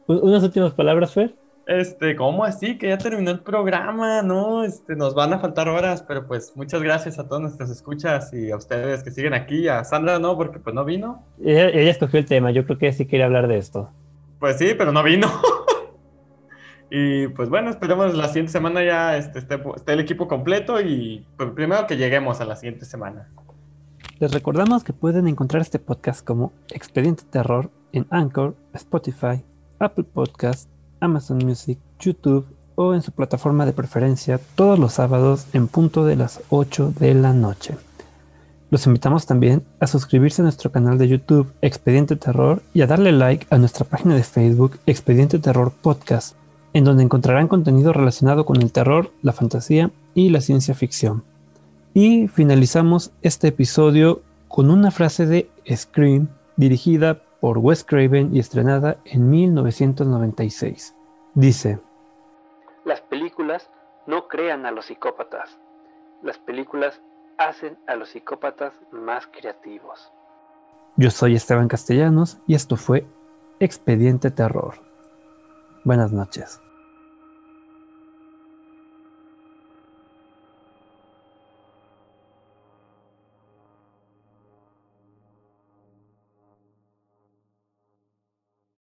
Un- Unas últimas palabras, Fer. Este, ¿cómo así? Que ya terminó el programa, ¿no? Este, nos van a faltar horas, pero pues muchas gracias a todos nuestros escuchas y a ustedes que siguen aquí, a Sandra no, porque pues no vino. Ella, ella escogió el tema. Yo creo que sí quería hablar de esto. Pues sí, pero no vino. (laughs) y pues bueno, esperemos la siguiente semana ya este, esté, esté el equipo completo y pues primero que lleguemos a la siguiente semana. Les recordamos que pueden encontrar este podcast como Expediente Terror en Anchor, Spotify, Apple Podcast, Amazon Music, YouTube o en su plataforma de preferencia todos los sábados en punto de las 8 de la noche. Los invitamos también a suscribirse a nuestro canal de YouTube Expediente Terror y a darle like a nuestra página de Facebook Expediente Terror Podcast, en donde encontrarán contenido relacionado con el terror, la fantasía y la ciencia ficción. Y finalizamos este episodio con una frase de Scream dirigida por Wes Craven y estrenada en 1996. Dice, Las películas no crean a los psicópatas. Las películas hacen a los psicópatas más creativos. yo soy Esteban Castellanos y esto fue Expediente Terror. Buenas noches.